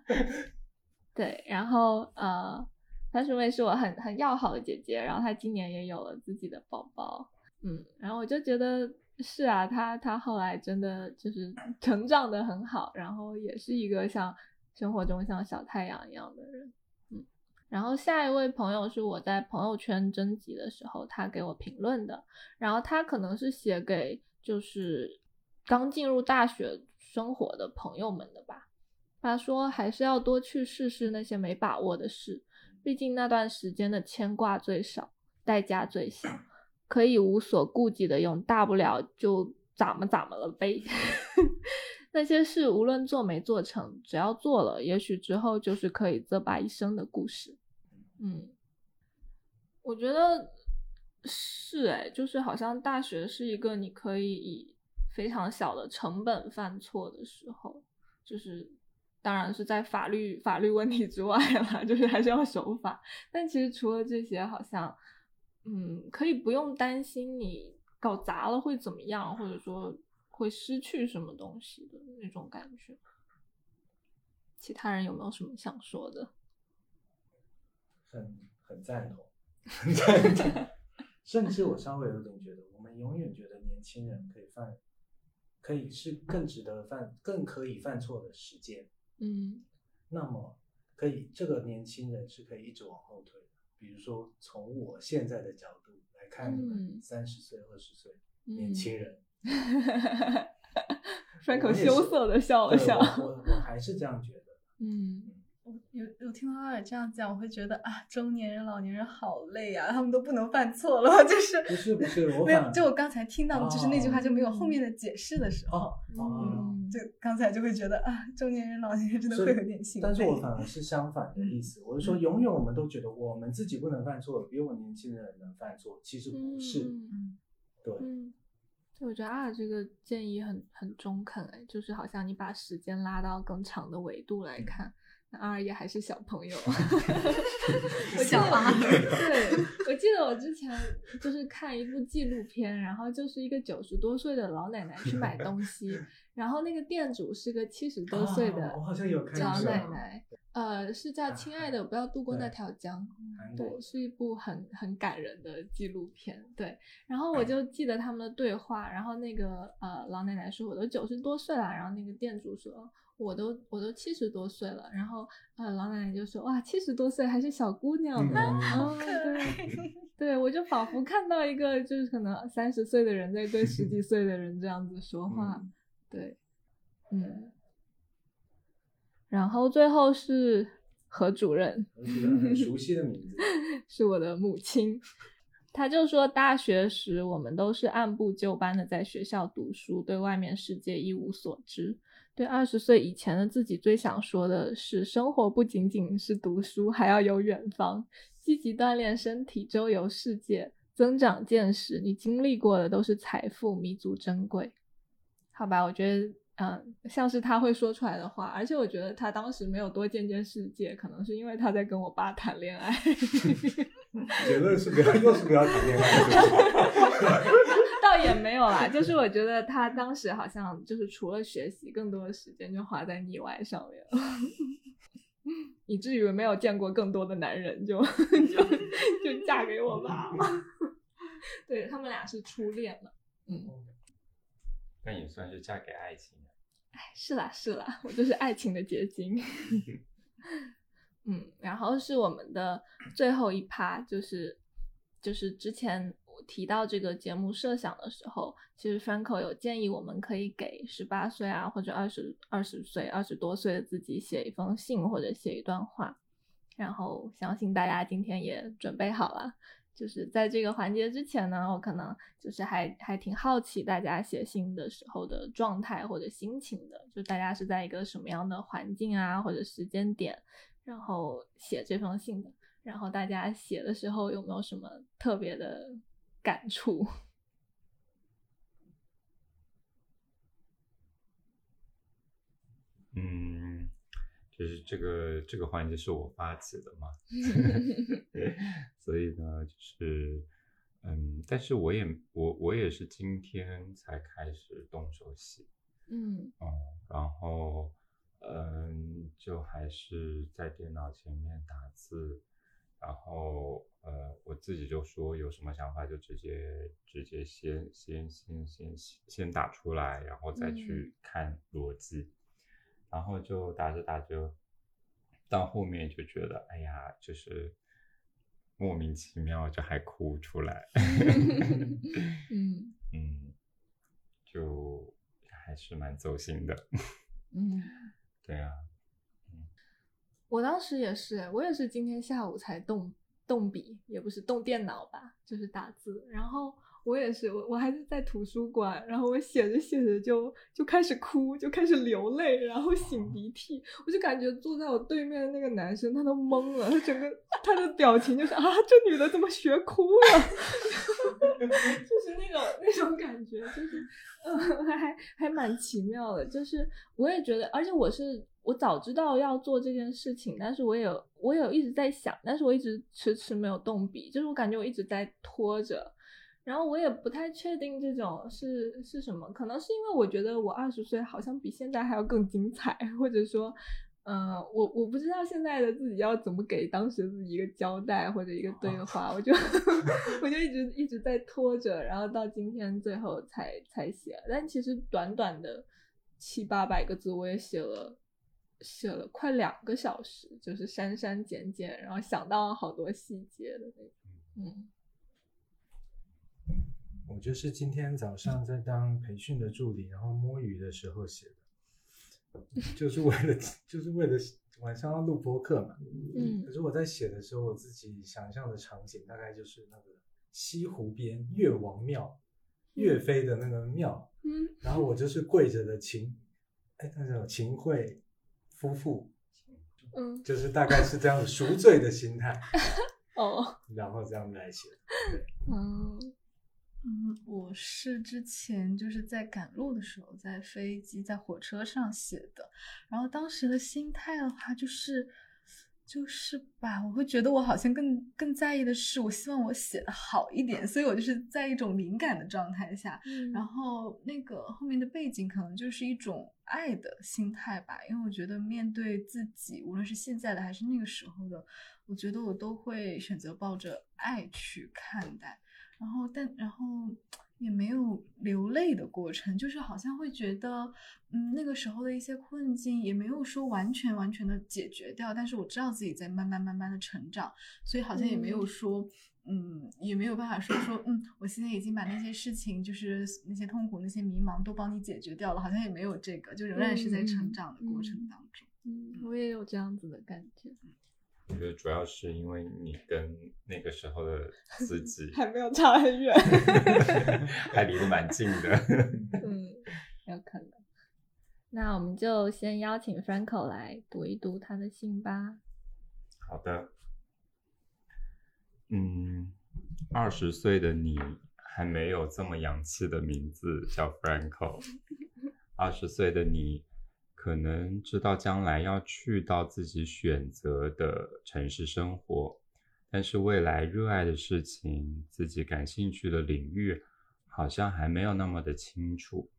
对，然后呃，番薯妹是我很很要好的姐姐，然后她今年也有了自己的宝宝，嗯，然后我就觉得是啊，她她后来真的就是成长的很好，然后也是一个像生活中像小太阳一样的人，嗯，然后下一位朋友是我在朋友圈征集的时候，他给我评论的，然后他可能是写给就是刚进入大学生活的朋友们的吧。他说还是要多去试试那些没把握的事，毕竟那段时间的牵挂最少，代价最小，可以无所顾忌的用，大不了就咋么咋么了呗。那些事无论做没做成，只要做了，也许之后就是可以责拔一生的故事。嗯，我觉得是哎，就是好像大学是一个你可以以非常小的成本犯错的时候，就是当然是在法律法律问题之外了，就是还是要守法。但其实除了这些，好像嗯，可以不用担心你搞砸了会怎么样，或者说会失去什么东西的那种感觉。其他人有没有什么想说的？很很赞同，很赞同。甚至我稍微有点觉得，我们永远觉得年轻人可以犯，可以是更值得犯、更可以犯错的时间。嗯那么，可以这个年轻人是可以一直往后推的。比如说，从我现在的角度来看，你们嗯三十岁、二十岁嗯年轻人，Franco 我也是羞涩的笑了笑。我我我还是这样觉得。嗯我有有听到阿尔这样讲，我会觉得啊，中年人、老年人好累啊，他们都不能犯错了，就是不是不是，我没有，反就我刚才听到的就是那句话就没有后面的解释的时候。嗯，就刚才就会觉得啊，中年人、老年人真的会有点心累。但是我反而是相反的意思，我是说，永远我们都觉得我们自己不能犯错，比我年轻人能犯错，其实不是。嗯对，嗯，对，我觉得啊，这个建议很很中肯哎，就是好像你把时间拉到更长的维度来看，那二也还是小朋友。我记得小阿 对，我记得我之前就是看一部纪录片，然后就是一个九十多岁的老奶奶去买东西，然后那个店主是个七十多岁的老过奶奶，呃，是叫《亲爱的，不要渡过那条江》。对，是一部很很感人的纪录片。对，然后我就记得他们的对话，然后那个呃老奶奶说我都九十多岁了，然后那个店主说我都我都七十多岁了，然后呃老奶奶就说哇七十多岁还是小姑娘呢，嗯哦对 对，我就仿佛看到一个就是可能三十岁的人在对十几岁的人这样子说话，嗯对，嗯，然后最后是何主任，熟悉的名字。是我的母亲。他就说，大学时我们都是按部就班的在学校读书，对外面世界一无所知。对二十岁以前的自己，最想说的是，生活不仅仅是读书，还要有远方，积极锻炼身体，周游世界，增长见识。你经历过的都是财富，弥足珍贵。好吧，我觉得，嗯，像是他会说出来的话，而且我觉得他当时没有多见见世界，可能是因为他在跟我爸谈恋爱。结论是不要，又是不要谈恋爱。倒也没有啦，就是我觉得他当时好像就是除了学习，更多的时间就花在腻歪上面了，以至于没有见过更多的男人就，就就嫁给我爸了。对他们俩是初恋了，嗯，但也算是嫁给爱情是啦是啦，我就是爱情的结晶。嗯，然后是我们的最后一趴，就是就是之前我提到这个节目设想的时候，其实 Franco 有建议我们可以给十八岁啊或者二十二十岁、二十多岁的自己写一封信或者写一段话。然后相信大家今天也准备好了。就是在这个环节之前呢，我可能就是还还挺好奇大家写信的时候的状态或者心情的，就大家是在一个什么样的环境啊或者时间点，然后写这封信的，然后大家写的时候有没有什么特别的感触？嗯。就是这个这个环节是我发起的嘛，所以呢，就是嗯，但是我也我我也是今天才开始动手写，嗯嗯，然后嗯，就还是在电脑前面打字，然后呃，我自己就说有什么想法就直接直接先先先先先打出来，然后再去看逻辑。然后就打着打着，到后面就觉得，哎呀，就是莫名其妙就还哭出来，嗯。嗯，就还是蛮走心的，嗯，对啊，我当时也是，我也是今天下午才动动笔，也不是动电脑吧，就是打字，然后。我也是，我我还是在图书馆，然后我写着写着就就开始哭，就开始流泪，然后擤鼻涕，我就感觉坐在我对面的那个男生他都懵了，他整个他的表情就是啊，这女的怎么学哭了？就是那种那种感觉，就是嗯，还还蛮奇妙的。就是我也觉得，而且我是我早知道要做这件事情，但是我有我有一直在想，但是我一直迟迟没有动笔，就是我感觉我一直在拖着。然后我也不太确定这种是是什么，可能是因为我觉得我二十岁好像比现在还要更精彩，或者说，嗯，我我不知道现在的自己要怎么给当时自己一个交代或者一个对话，我就 我就一直一直在拖着，然后到今天最后才才写，但其实短短的七八百个字，我也写了写了快两个小时，就是删删减减，然后想到了好多细节的那种，嗯。我就是今天早上在当培训的助理，然后摸鱼的时候写的，就是为了 就是为了晚上要录播客嘛。嗯。可是我在写的时候，我自己想象的场景大概就是那个西湖边岳王庙，岳飞的那个庙。嗯。然后我就是跪着的秦，哎，那叫秦桧夫妇。嗯。就是大概是这样赎罪的心态。哦。然后这样来写。嗯。嗯，我是之前就是在赶路的时候，在飞机、在火车上写的。然后当时的心态的话，就是就是吧，我会觉得我好像更更在意的是，我希望我写的好一点，所以我就是在一种灵感的状态下。然后那个后面的背景可能就是一种爱的心态吧，因为我觉得面对自己，无论是现在的还是那个时候的，我觉得我都会选择抱着爱去看待。然后，但然后也没有流泪的过程，就是好像会觉得，嗯，那个时候的一些困境也没有说完全完全的解决掉，但是我知道自己在慢慢慢慢的成长，所以好像也没有说，嗯，也没有办法说说，嗯，我现在已经把那些事情，就是那些痛苦、那些迷茫都帮你解决掉了，好像也没有这个，就仍然是在成长的过程当中。嗯，我也有这样子的感觉。我觉得主要是因为你跟那个时候的自己 还没有差很远，还离得蛮近的。嗯，有可能。那我们就先邀请 Franco 来读一读他的信吧。好的。嗯，二十岁的你还没有这么洋气的名字叫 Franco。二十岁的你。可能知道将来要去到自己选择的城市生活，但是未来热爱的事情、自己感兴趣的领域，好像还没有那么的清楚。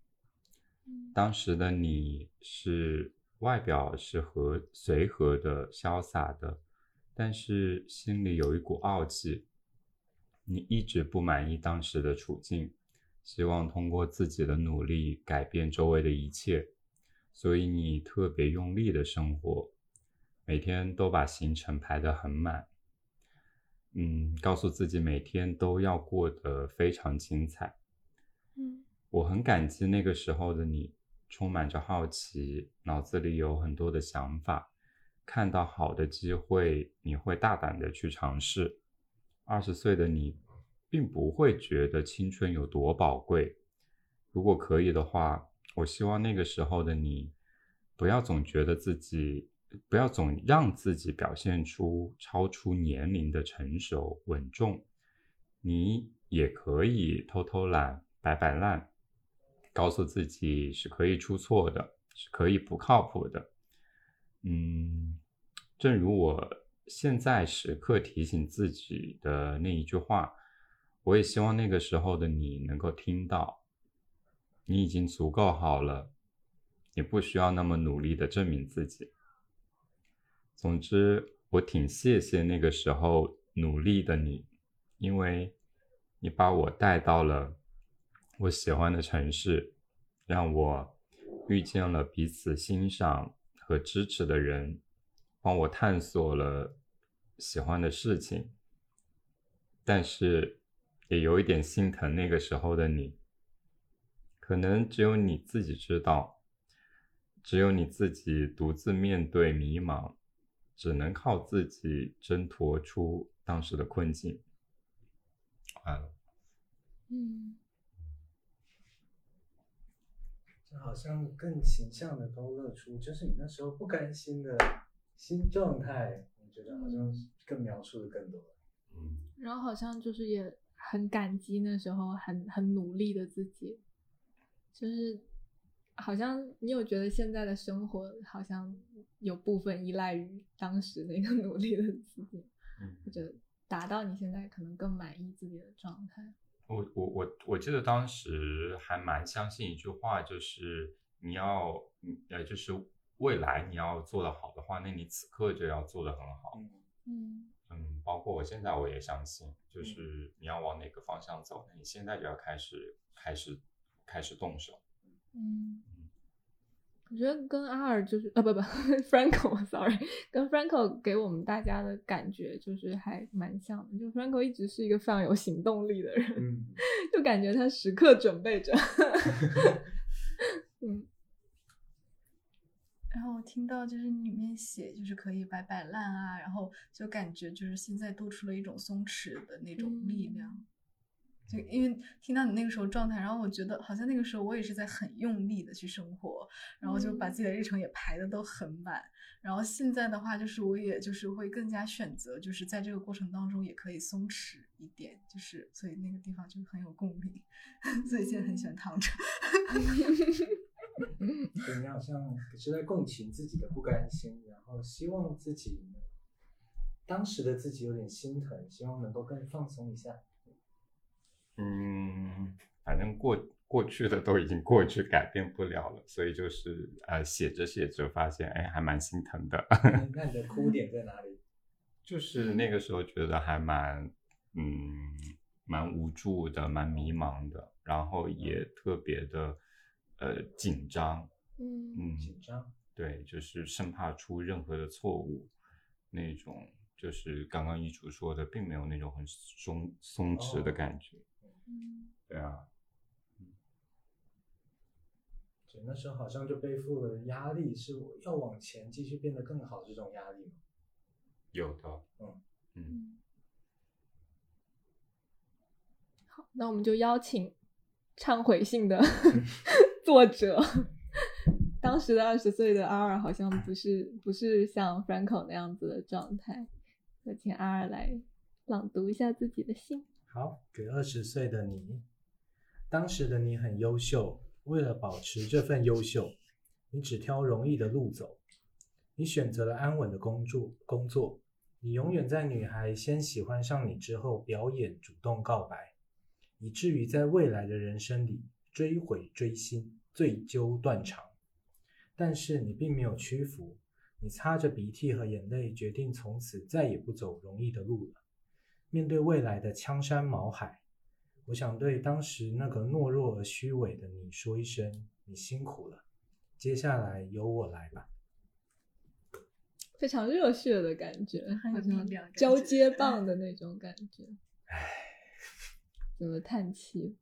当时的你是外表是和随和的、潇洒的，但是心里有一股傲气。你一直不满意当时的处境，希望通过自己的努力改变周围的一切。所以你特别用力的生活，每天都把行程排得很满。嗯，告诉自己每天都要过得非常精彩。嗯我很感激那个时候的你，充满着好奇，脑子里有很多的想法，看到好的机会，你会大胆的去尝试。二十岁的你，并不会觉得青春有多宝贵。如果可以的话，我希望那个时候的你，不要总觉得自己，不要总让自己表现出超出年龄的成熟稳重。你也可以偷偷懒、摆摆烂，告诉自己是可以出错的，是可以不靠谱的。嗯，正如我现在时刻提醒自己的那一句话，我也希望那个时候的你能够听到，你已经足够好了，你不需要那么努力的证明自己。总之，我挺谢谢那个时候努力的你，因为你把我带到了我喜欢的城市，让我遇见了彼此欣赏和支持的人，帮我探索了喜欢的事情。但是也有一点心疼那个时候的你，可能只有你自己知道，只有你自己独自面对迷茫，只能靠自己挣脱出当时的困境。完了。嗯这好像更形象的勾勒出，就是你那时候不甘心的新状态，我觉得好像更描述的更多。嗯，然后好像就是也很感激那时候很很努力的自己，就是好像你有觉得现在的生活好像有部分依赖于当时那个努力的自己，嗯或者达到你现在可能更满意自己的状态。我我我我记得当时还蛮相信一句话，就是你要，嗯呃，就是未来你要做得好的话，那你此刻就要做得很好。嗯，嗯嗯，包括我现在我也相信，就是你要往哪个方向走，那你现在就要开始开始开始动手。嗯，我觉得跟阿尔就是啊不不 Franco，sorry，跟 Franco 给我们大家的感觉就是还蛮像的，就 Franco 一直是一个非常有行动力的人，嗯，就感觉他时刻准备着。嗯然后我听到就是里面写就是可以摆摆烂啊，然后就感觉就是现在多出了一种松弛的那种力量。就因为听到你那个时候状态，然后我觉得好像那个时候我也是在很用力的去生活，然后就把自己的日程也排的都很满。然后现在的话，就是我也就是会更加选择，就是在这个过程当中也可以松弛一点，就是所以那个地方就很有共鸣，所以现在很喜欢躺着。对你好像是在共情自己的不甘心，然后希望自己当时的自己有点心疼，希望能够更放松一下。嗯，反正过过去的都已经过去，改变不了了，所以就是呃写着写着发现，哎，还蛮心疼的。那 那你的哭点在哪里？就是那个时候觉得还蛮，嗯，蛮无助的，蛮迷茫的，然后也特别的，呃，紧张，嗯嗯，紧张。对，就是生怕出任何的错误，那种就是刚刚一竹说的，并没有那种很松松弛的哦感觉，嗯对啊，对，那时候好像就背负了压力，是我要往前继续变得更好这种压力嘛。有的，嗯嗯，嗯。好，那我们就邀请忏悔信的 作者。当时的二十岁的阿尔好像不是不是像 Franco 那样子的状态，就请阿尔来朗读一下自己的信。好，给二十岁的你，当时的你很优秀，为了保持这份优秀，你只挑容易的路走，你选择了安稳的工作工作，你永远在女孩先喜欢上你之后表演主动告白，以至于在未来的人生里追悔追心，醉究断肠。但是你并没有屈服，你擦着鼻涕和眼泪，决定从此再也不走容易的路了。面对未来的枪山毛海，我想对当时那个懦弱而虚伪的你说一声：你辛苦了。接下来由我来吧。非常热血的感觉，好像交接棒的那种感觉。唉怎么叹气？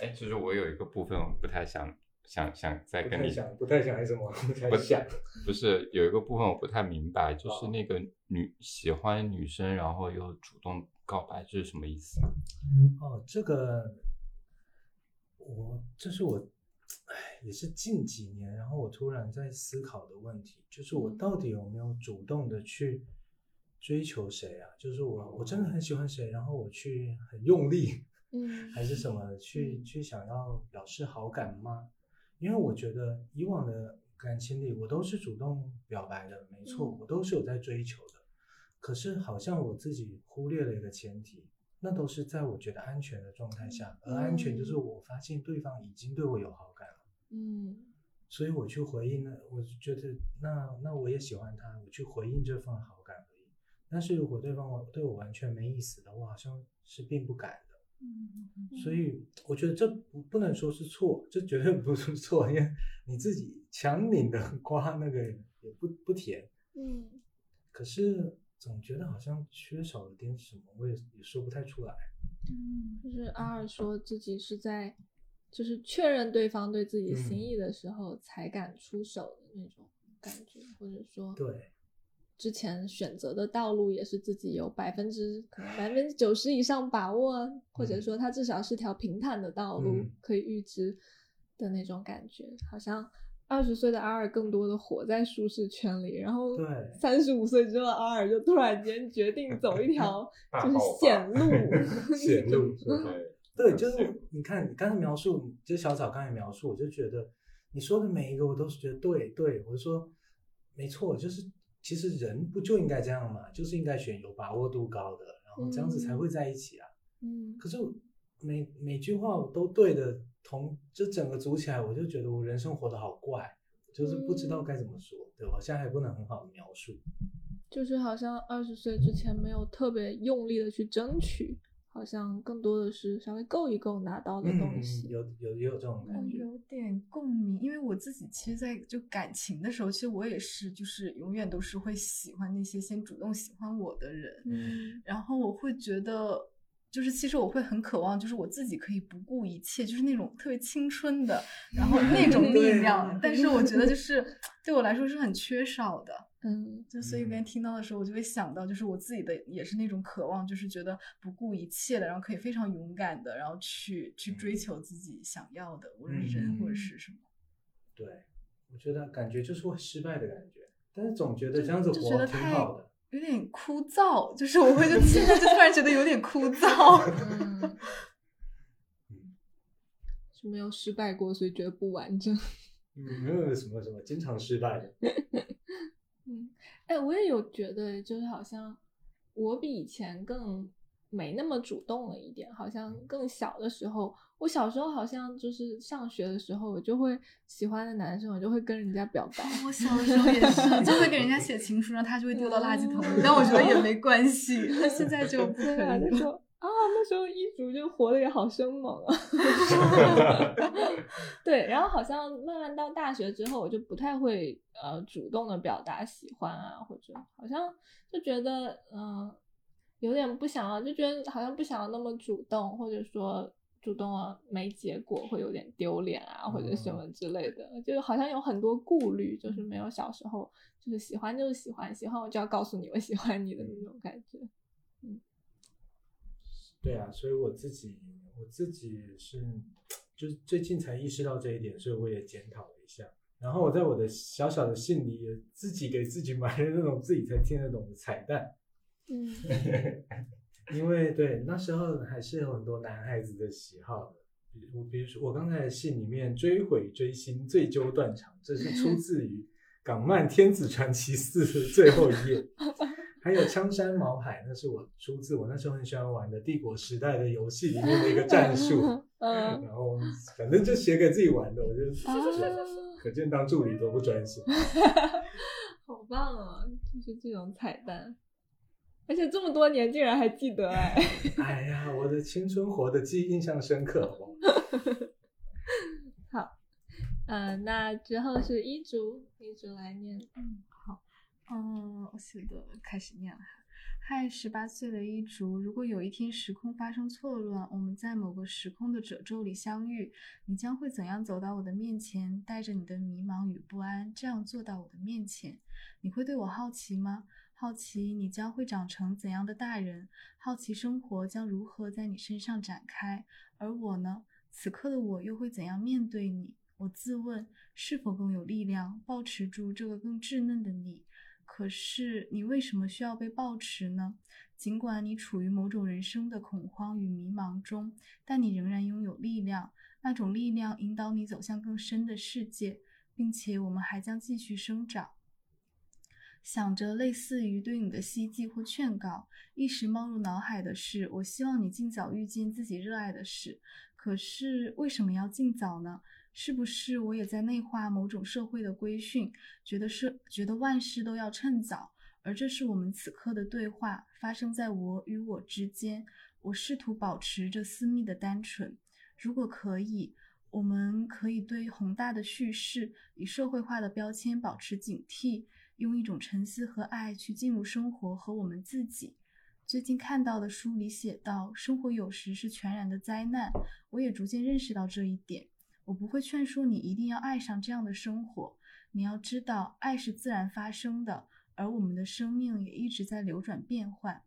哎，其实我有一个部分我不太想想想再跟你太想，不太想还是什么？不太想。不是有一个部分我不太明白，就是哦那个女喜欢女生，然后又主动告白，这是什么意思？哦，这个我这是我，哎，也是近几年，然后我突然在思考的问题，就是我嗯到底有没有主动的去追求谁啊？就是我我真的很喜欢谁，然后我去很用力，嗯 还是什么去去想要表示好感吗？因为我觉得以往的感情里，我都是主动表白的，没错，嗯我都是有在追求的。可是好像我自己忽略了一个前提，那都是在我觉得安全的状态下，而安全就是我发现对方已经对我有好感了，嗯所以我去回应呢，我就觉得那那我也喜欢他，我去回应这份好感而已。但是如果对方对我完全没意思的话，好像是并不敢所以我觉得这不不能说是错，这绝对不是错，因为你自己强拧的 瓜那个也不不甜，嗯。可是总觉得好像缺少了点什么，我也也说不太出来。嗯就是。阿尔说自己是在，就是确认对方对自己心嗯。意的时候才敢出手的那种感觉，或者说对，之前选择的道路也是自己有百分之可能百分之九十以上把握，或者嗯。说它至少是条平坦的道路，嗯。可以预知的那种感觉，好像。二十岁的阿尔更多的活在舒适圈里，然后对。三十五岁之后，阿尔就突然间决定走一条 就是险路，险路对 对，就是。你看你刚才描述，就是小草刚才描述，我就觉得你说的每一个我都是觉得对对，我就说没错，就是其实人不就应该这样嘛，就是应该选有把握度高的，然后这样子才会在一起啊。嗯可是每每句话我都对的，同就整个组起来，我就觉得我人生活得好怪，就是不知道该怎么说，对我现在还不能很好的描述。就是好像二十岁之前没有特别用力的去争取，好像更多的是稍微够一够拿到的东嗯，西。有有也有这种我感觉。有点共鸣，因为我自己其实，在就感情的时候，其实我也是，就是永远都是会喜欢那些先主动喜欢我的人，嗯然后我会觉得，就是其实我会很渴望，就是我自己可以不顾一切，就是那种特别青春的，然后那种力量。但是我觉得就是对我来说是很缺少的。嗯就所以别人听到的时候，我就会想到，就是我自己的也是那种渴望，就是觉得不顾一切的，然后可以非常勇敢的，然后去去追求自己想要的，无论是人或者是什么。对，我觉得感觉就是会失败的感觉，但是总觉得这样子就觉活挺得太好的。有点枯燥，就是我会就现在就突然觉得有点枯燥。嗯，是没有失败过，所以觉得不完整。嗯，没有什么什么经常失败的。嗯，哎，我也有觉得，就是好像我比以前更没那么主动了一点。好像更小的时候，我小时候好像就是上学的时候，我就会喜欢的男生，我就会跟人家表白。我小的时候也是，就会给人家 写情书，然后他就会丢到垃圾桶里，但我觉得也没关系。但现在就不可对啊，以了。啊，那时候一竹就活的也好生猛啊。对，然后好像慢慢到大学之后，我就不太会呃主动的表达喜欢啊，或者好像就觉得嗯、呃有点不想要，就觉得好像不想要那么主动，或者说主动啊没结果会有点丢脸啊，或者什么之类的，就是好像有很多顾虑，就是没有小时候就是喜欢就是喜欢，喜欢我就要告诉你我喜欢你的那种感觉。对啊，所以我自己我自己是，就是最近才意识到这一点，所以我也检讨了一下。然后我在我的小小的信里也自己给自己买了那种自己才听得懂的彩蛋，嗯 因为对那时候还是有很多男孩子的喜好的。比如比如说我刚才的信里面追悔追星醉究断肠，这是出自于港漫《天子传奇四》的最后一页。还有枪山毛海，那是我出自我那时候很喜欢玩的帝国时代的游戏里面的一个战术。嗯 然后反正就写给自己玩的，我就啊可见当助理多不专心。好棒啊！就是这种彩蛋，而且这么多年竟然还记得哎。哎呀，我的青春活的记忆印象深刻，好不好？好，嗯、那之后是一竹，一竹来念。嗯，好。嗯，我写的开始念了。嗨，十八岁的一竹，如果有一天时空发生错乱，我们在某个时空的褶皱里相遇，你将会怎样走到我的面前，带着你的迷茫与不安，这样坐到我的面前？你会对我好奇吗？好奇你将会长成怎样的大人？好奇生活将如何在你身上展开？而我呢？此刻的我又会怎样面对你？我自问，是否更有力量保持住这个更稚嫩的你？可是你为什么需要被抱持呢？尽管你处于某种人生的恐慌与迷茫中，但你仍然拥有力量。那种力量引导你走向更深的世界，并且我们还将继续生长。想着类似于对你的希冀或劝告，一时冒入脑海的是：我希望你尽早遇见自己热爱的事。可是为什么要尽早呢？是不是我也在内化某种社会的规训，觉得是觉得万事都要趁早，而这是我们此刻的对话，发生在我与我之间。我试图保持着私密的单纯。如果可以，我们可以对宏大的叙事以社会化的标签保持警惕，用一种沉思和爱去进入生活和我们自己。最近看到的书里写道，生活有时是全然的灾难。我也逐渐认识到这一点。我不会劝说你一定要爱上这样的生活。你要知道，爱是自然发生的，而我们的生命也一直在流转变换。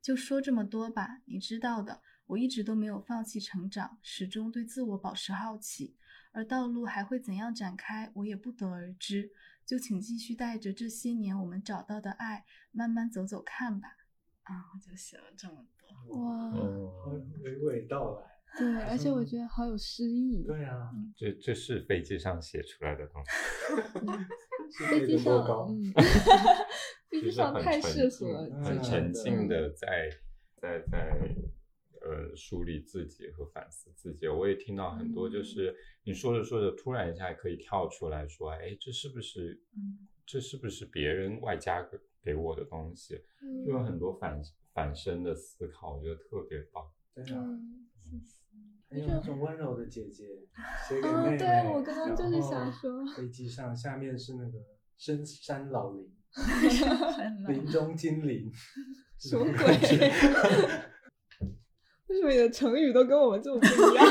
就说这么多吧，你知道的，我一直都没有放弃成长，始终对自我保持好奇。而道路还会怎样展开，我也不得而知。就请继续带着这些年我们找到的爱，慢慢走走看吧。啊，我就写了这么多。哇，娓娓道来。对，而且我觉得好有诗意。对啊，这这是飞机上写出来的东西。飞机上，嗯，飞机上太适合，很沉静的在在在呃梳理自己和反思自己。我也听到很多，就是你说着说着，突然一下可以跳出来说，哎，这是不是，这是不是别人外加给给我的东西？就有很多反反身的思考，我觉得特别棒。对啊。很有那种温柔的姐姐，写给妹妹。对，我刚刚就是想说，飞机上下面是那个深山老林，林中精灵，什么鬼？为什么你的成语都跟我们这么不一样？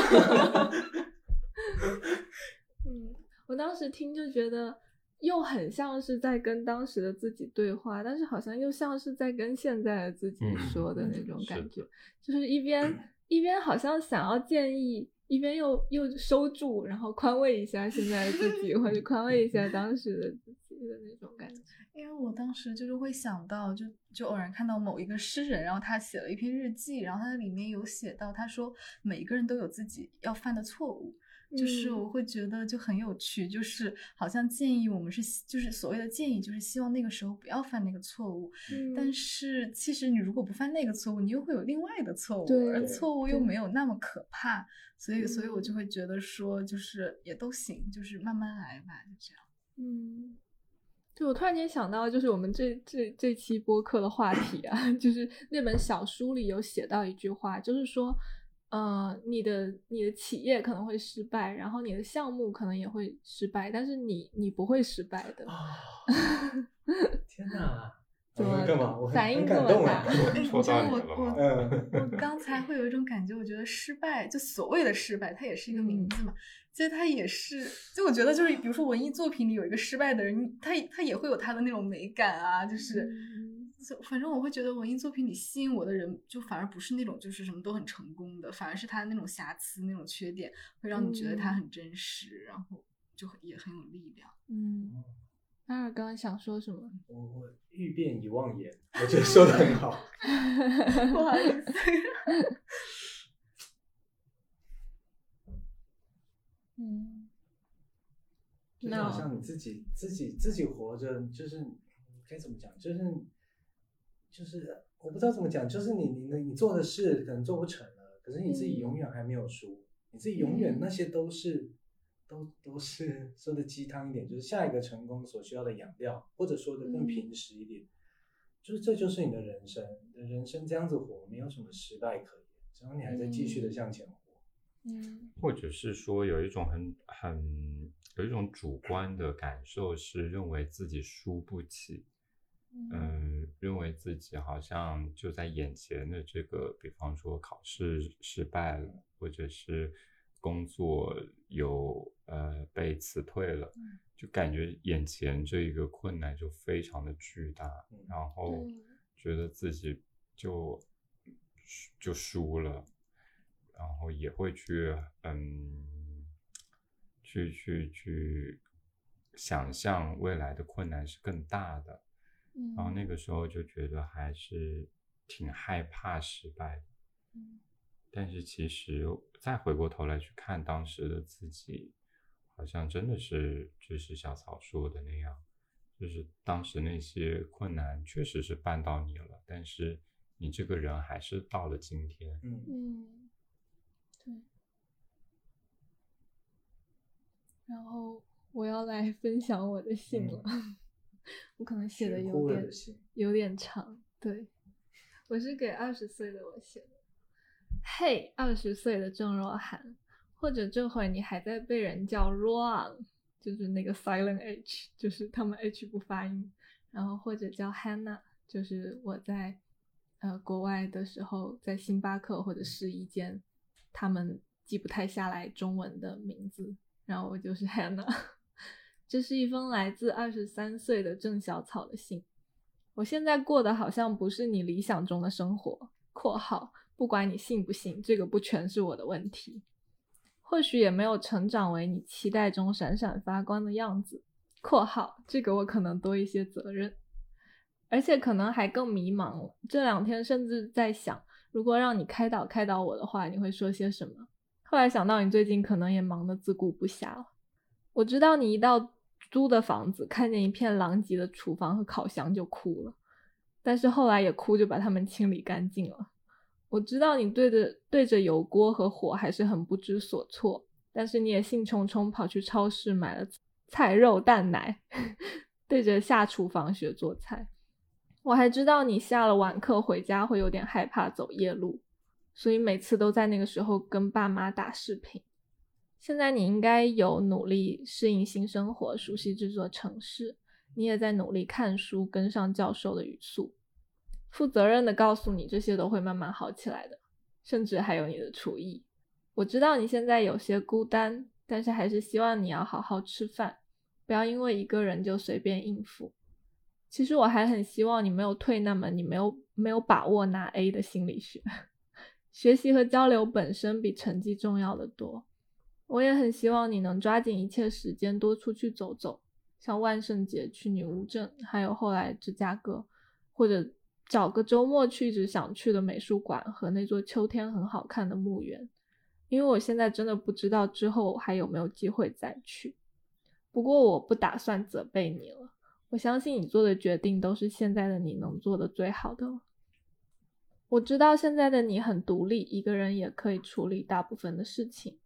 嗯，我当时听就觉得，又很像是在跟当时的自己对话，但是好像又像是在跟现在的自己说的那种感觉，就是一边。一边好像想要建议，一边又又收住，然后宽慰一下现在自己，或者宽慰一下当时的自己的那种感觉。因为我当时就是会想到，就就偶然看到某一个诗人，然后他写了一篇日记，然后他在里面有写到，他说每一个人都有自己要犯的错误。就是我会觉得就很有趣，就是好像建议我们是，就是所谓的建议，就是希望那个时候不要犯那个错误。但是其实你如果不犯那个错误，你又会有另外的错误，而错误又没有那么可怕。所以，所以我就会觉得说，就是也都行，就是慢慢来吧，就这样。嗯，就我突然间想到，就是我们这这这期播客的话题啊，就是那本小书里有写到一句话，就是说。呃，你的你的企业可能会失败，然后你的项目可能也会失败，但是你你不会失败的。天哪！怎么干嘛？反应这么大？我我我 刚才会有一种感觉，我觉得失败就所谓的失败，它也是一个名字嘛。其实它也是，就我觉得就是，比如说文艺作品里有一个失败的人，他他也会有他的那种美感啊，就是。反正我会觉得文艺作品里吸引我的人，就反而不是那种就是什么都很成功的，反而是他那种瑕疵、那种缺点，会让你觉得他很真实，然后就也很有力量。嗯，阿尔刚刚想说什么？我我欲辨已忘言，我觉得说的很好。不好意思。嗯，就好像你自己自己自己活着，就是该怎么讲，就是。就是我不知道怎么讲，就是你你你做的事可能做不成了，可是你自己永远还没有输，你自己永远那些都是都都是 说的鸡汤一点，就是下一个成功所需要的养料，或者说的更平实一点，就是这就是你的人生，你的人生这样子活，没有什么失败可言，只要你还在继续的向前活，嗯，或者是说有一种很很有一种主观的感受是认为自己输不起，嗯，认为自己好像就在眼前的这个，比方说考试失败了，或者是工作有呃被辞退了，就感觉眼前这一个困难就非常的巨大，然后觉得自己就就输了，然后也会去嗯去去去想象未来的困难是更大的。然后那个时候就觉得还是挺害怕失败的，嗯，但是其实再回过头来去看当时的自己，好像真的是就是小草说的那样，就是当时那些困难确实是绊到你了，但是你这个人还是到了今天，嗯。嗯，对。然后我要来分享我的信了。我可能写的有点有点长，对，我是给二十岁的我写的。嘿，二十岁的郑若涵，或者这会你还在被人叫 Ron，就是那个 silent H，就是他们 H 不发音，然后或者叫 Hannah，就是我在呃国外的时候在星巴克或者试衣间，他们记不太下来中文的名字，然后我就是 Hannah。这是一封来自二十三岁的郑小草的信。我现在过的好像不是你理想中的生活（括号不管你信不信，这个不全是我的问题），或许也没有成长为你期待中闪闪发光的样子（括号这个我可能多一些责任），而且可能还更迷茫了。这两天甚至在想，如果让你开导开导我的话，你会说些什么？后来想到你最近可能也忙得自顾不暇了，我知道你一到。租的房子，看见一片狼藉的厨房和烤箱就哭了，但是后来也哭就把它们清理干净了。我知道你对着对着油锅和火还是很不知所措，但是你也兴冲冲跑去超市买了菜肉蛋奶，对着下厨房学做菜。我还知道你下了晚课回家会有点害怕走夜路，所以每次都在那个时候跟爸妈打视频。现在你应该有努力适应新生活，熟悉这座城市。你也在努力看书，跟上教授的语速。负责任的告诉你，这些都会慢慢好起来的，甚至还有你的厨艺。我知道你现在有些孤单，但是还是希望你要好好吃饭，不要因为一个人就随便应付。其实我还很希望你没有退那门，你没有没有把握拿 A 的心理学。学习和交流本身比成绩重要的多。我也很希望你能抓紧一切时间多出去走走，像万圣节去女巫镇，还有后来芝加哥，或者找个周末去一直想去的美术馆和那座秋天很好看的墓园。因为我现在真的不知道之后还有没有机会再去。不过我不打算责备你了，我相信你做的决定都是现在的你能做的最好的。我知道现在的你很独立，一个人也可以处理大部分的事情。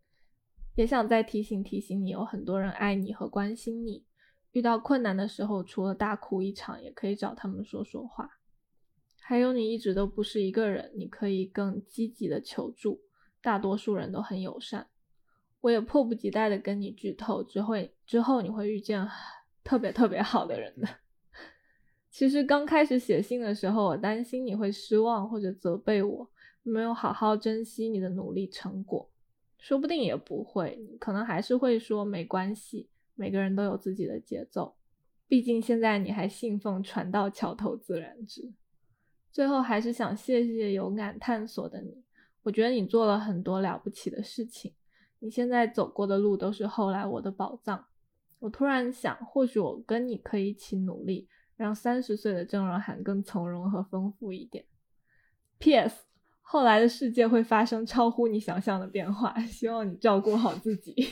也想再提醒提醒你，有很多人爱你和关心你。遇到困难的时候，除了大哭一场，也可以找他们说说话。还有，你一直都不是一个人，你可以更积极的求助。大多数人都很友善。我也迫不及待的跟你剧透，之后之后你会遇见特别特别好的人的。其实刚开始写信的时候，我担心你会失望或者责备我，没有好好珍惜你的努力成果。说不定也不会，可能还是会说没关系。每个人都有自己的节奏，毕竟现在你还信奉“船到桥头自然直”。最后还是想谢谢勇敢探索的你，我觉得你做了很多了不起的事情。你现在走过的路都是后来我的宝藏。我突然想，或许我跟你可以一起努力，让三十岁的郑若涵更从容和丰富一点。P.S. 后来的世界会发生超乎你想象的变化，希望你照顾好自己。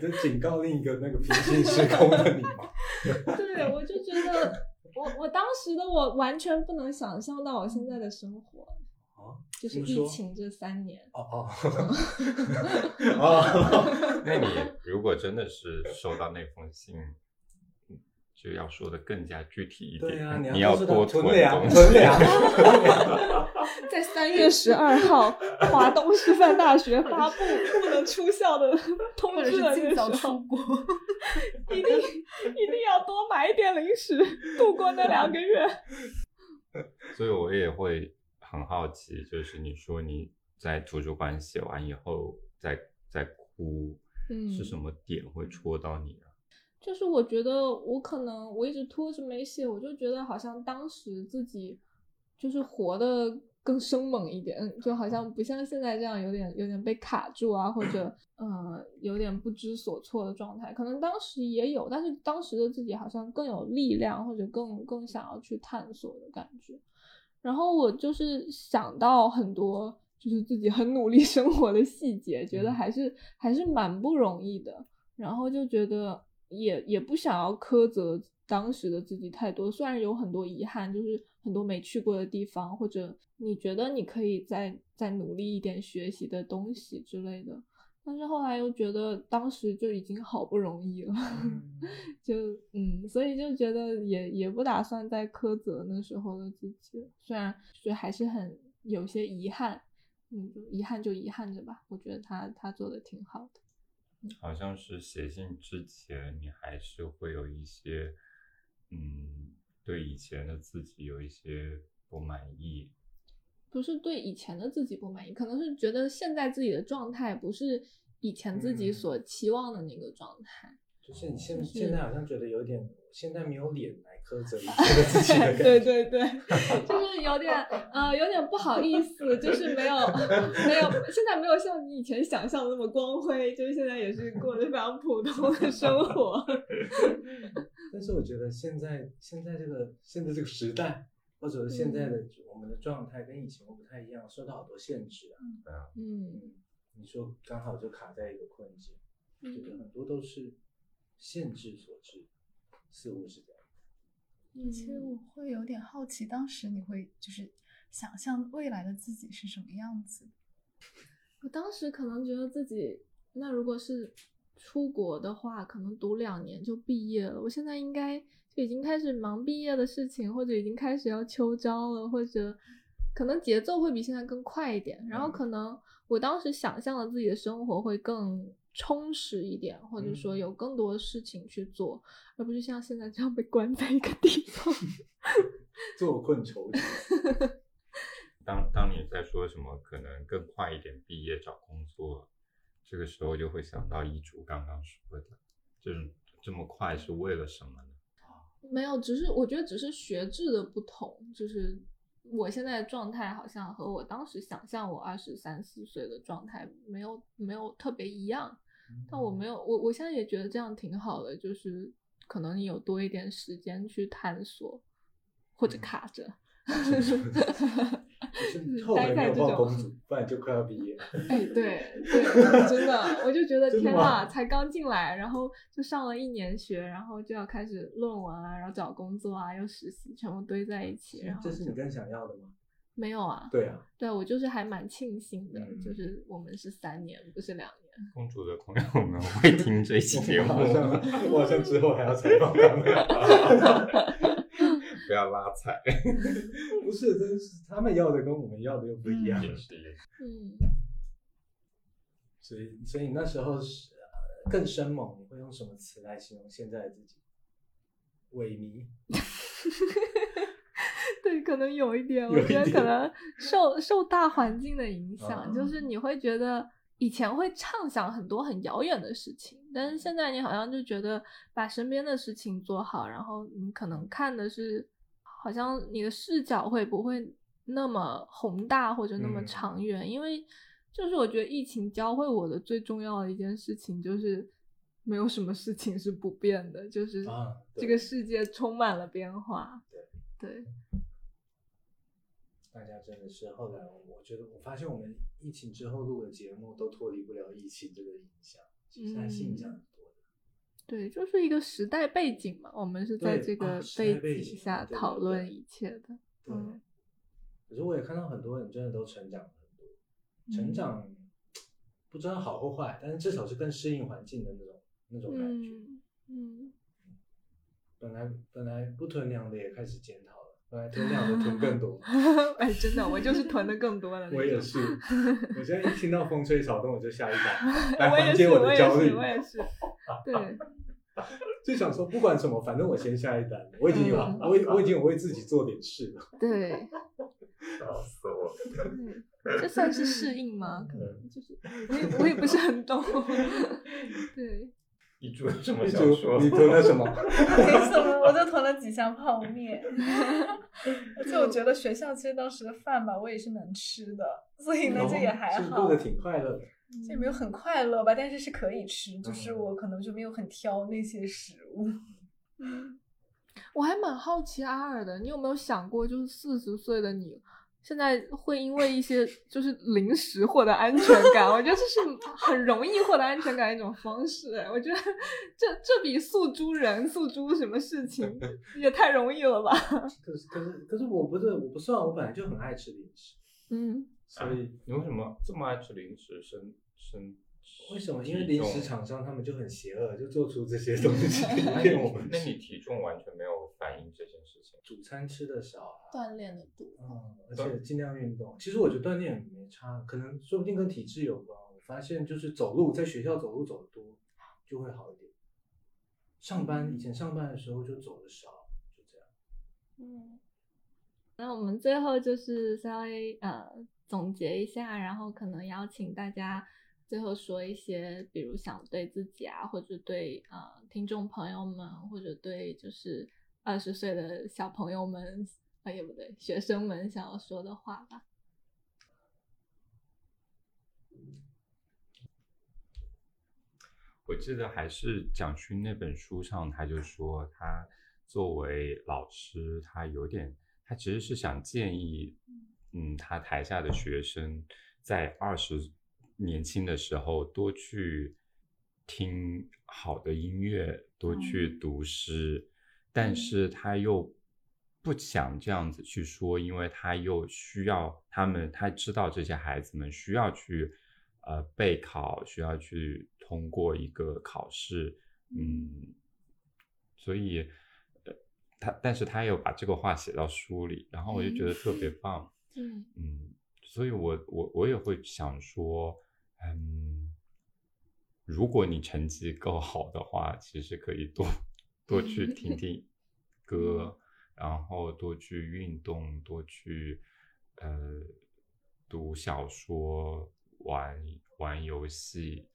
这警告另一个那个平行时空的你吗？对，我就觉得，我我当时的我完全不能想象到我现在的生活，啊，就是疫情这三年。哦哦 哦，那你如果真的是收到那封信？就要说的更加具体一点，对啊，你要多囤粮，东西。囤粮 在三月十二号，华东师范大学发布 不能出校的通知的时候。一定一定要多买一点零食，度过那两个月。所以我也会很好奇，就是你说你在图书馆写完以后在在哭，嗯是什么点会戳到你啊？就是我觉得我可能我一直拖着没写，我就觉得好像当时自己就是活的更生猛一点，就好像不像现在这样有点有点被卡住啊，或者 呃有点不知所措的状态。可能当时也有，但是当时的自己好像更有力量，或者更更想要去探索的感觉。然后我就是想到很多就是自己很努力生活的细节，觉得还是还是蛮不容易的。然后就觉得也也不想要苛责当时的自己太多，虽然有很多遗憾，就是很多没去过的地方，或者你觉得你可以再再努力一点学习的东西之类的，但是后来又觉得当时就已经好不容易了，就嗯，所以就觉得也也不打算再苛责那时候的自己，虽然就还是很有些遗憾，嗯，遗憾就遗憾着吧，我觉得他他做的挺好的。好像是写信之前，你还是会有一些，嗯，对以前的自己有一些不满意。不是对以前的自己不满意，可能是觉得现在自己的状态不是以前自己嗯所期望的那个状态。就是你现现在好像觉得有点，现在没有脸来苛责以前的自己的感觉。对对对，就是有点呃有点不好意思，就是没有没有现在没有像你以前想象的那么光辉，就是现在也是过得非常普通的生活。但是我觉得现在现在这个现在这个时代，或者是现在的我们的状态跟以前不太一样，受到好多限制啊。嗯嗯，你说刚好就卡在一个困境，觉得嗯很多都是限制所致，似乎是这样。其实我会有点好奇，当时你会就是想象未来的自己是什么样子？我当时可能觉得自己，那如果是出国的话，可能读两年就毕业了。我现在应该就已经开始忙毕业的事情，或者已经开始要秋招了，或者可能节奏会比现在更快一点。然后可能我当时想象的自己的生活会更充实一点，或者说嗯有更多的事情去做，而不是像现在这样被关在一个地方。坐困愁城。当当你在说什么可能更快一点毕业找工作，这个时候就会想到一竹刚刚说的，就是这么快是为了什么呢？没有，只是我觉得只是学制的不同，就是我现在的状态好像和我当时想象我二十三四岁的状态没有没有特别一样，但我没有我我现在也觉得这样挺好的，就是可能你有多一点时间去探索，或者嗯卡着，就是后悔没有报公主，不然就快要毕业了。哎，对对，真的，我就觉得 天呐，才刚进来，然后就上了一年学，然后就要开始论文啊，然后找工作啊，又实习，全部堆在一起，然后这是你更想要的吗？没有啊？对啊，对，我就是还蛮庆幸的，嗯就是我们是三年，不是两年。公主的朋友们会听这期节目我好像我好像之后还要采访他们。不要拉踩，不是，真是他们要的跟我们要的又不一样。嗯，所以，所以那时候是、呃更生猛，你会用什么词来形容现在的自己？萎靡，对，可能有一点，我觉得可能受受大环境的影响，啊就是你会觉得以前会畅想很多很遥远的事情，但是现在你好像就觉得把身边的事情做好，然后你可能看的是，好像你的视角会不会那么宏大或者那么嗯长远，因为就是我觉得疫情教会我的最重要的一件事情就是。没有什么事情是不变的，就是这个世界充满了变化。对，大家真的是后来，我觉得我发现我们疫情之后录的节目都脱离不了疫情这个影响，其实还是影响很多的。对，就是一个时代背景嘛，我们是在这个背背景景下讨论一切的。对，嗯可是我也看到很多人真的都成长了很多，成嗯长不知道好或坏，但是至少是更适应环境的那种那种感觉。嗯嗯本来本来不囤粮的也开始检讨了，本来囤两的囤更多。哎，真的，我就是囤的更多了。我也是，我现在一听到风吹草动我就下一单，来缓解我的焦虑是，。我也是。对，就想说不管什么，反正我先下一单，我已经有，嗯我已我已经有为自己做点事了。对，笑死我了。这算是适应吗？可嗯能就是，我也我也不是很懂。对，一株有什么一竹想说？你囤了什么？没什么，我就囤了几箱泡面。而且我觉得学校其实当时的饭吧，我也是能吃的，所以呢，这也还好是过。得挺快乐的。这也没有很快乐吧，但是是可以吃，就是我可能就没有很挑那些食物。我还蛮好奇阿尔的，你有没有想过，就是四十岁的你，现在会因为一些就是零食获得安全感？我觉得这是很容易获得安全感的一种方式。哎我觉得这这比诉诸人、诉诸什么事情 也太容易了吧？可是可是可是我不是我不算，我本来就很爱吃零食，嗯，所以你为什么这么爱吃零食？身身为什么？因为临时厂商他们就很邪恶，就做出这些东西 那骗我们你那你体重完全没有反映这件事情。主餐吃的少啊，锻炼的多。嗯，而且尽量运动。其实我觉得锻炼没差，可能说不定跟体质有关。我发现就是走路，在学校走路走的多就会好一点。上班以前上班的时候就走的少，就这样。嗯，那我们最后就是稍微呃总结一下，然后可能邀请大家最后说一些，比如想对自己啊，或者对呃听众朋友们，或者对就是二十岁的小朋友们，哎也不对，学生们想要说的话吧。我记得还是蒋勋那本书上，他就说他作为老师，他有点，他其实是想建议，嗯，他台下的学生在二十年轻的时候多去听好的音乐，多去读诗，但是他又不想这样子去说，因为他又需要他们，他知道这些孩子们需要去呃备考，需要去通过一个考试，嗯，所以呃他，但是他又把这个话写到书里，然后我就觉得特别棒，嗯嗯，所以我我我也会想说，嗯，如果你成绩够好的话，其实可以多多去听 听歌，然后多去运动，多去呃读小说，玩玩游戏，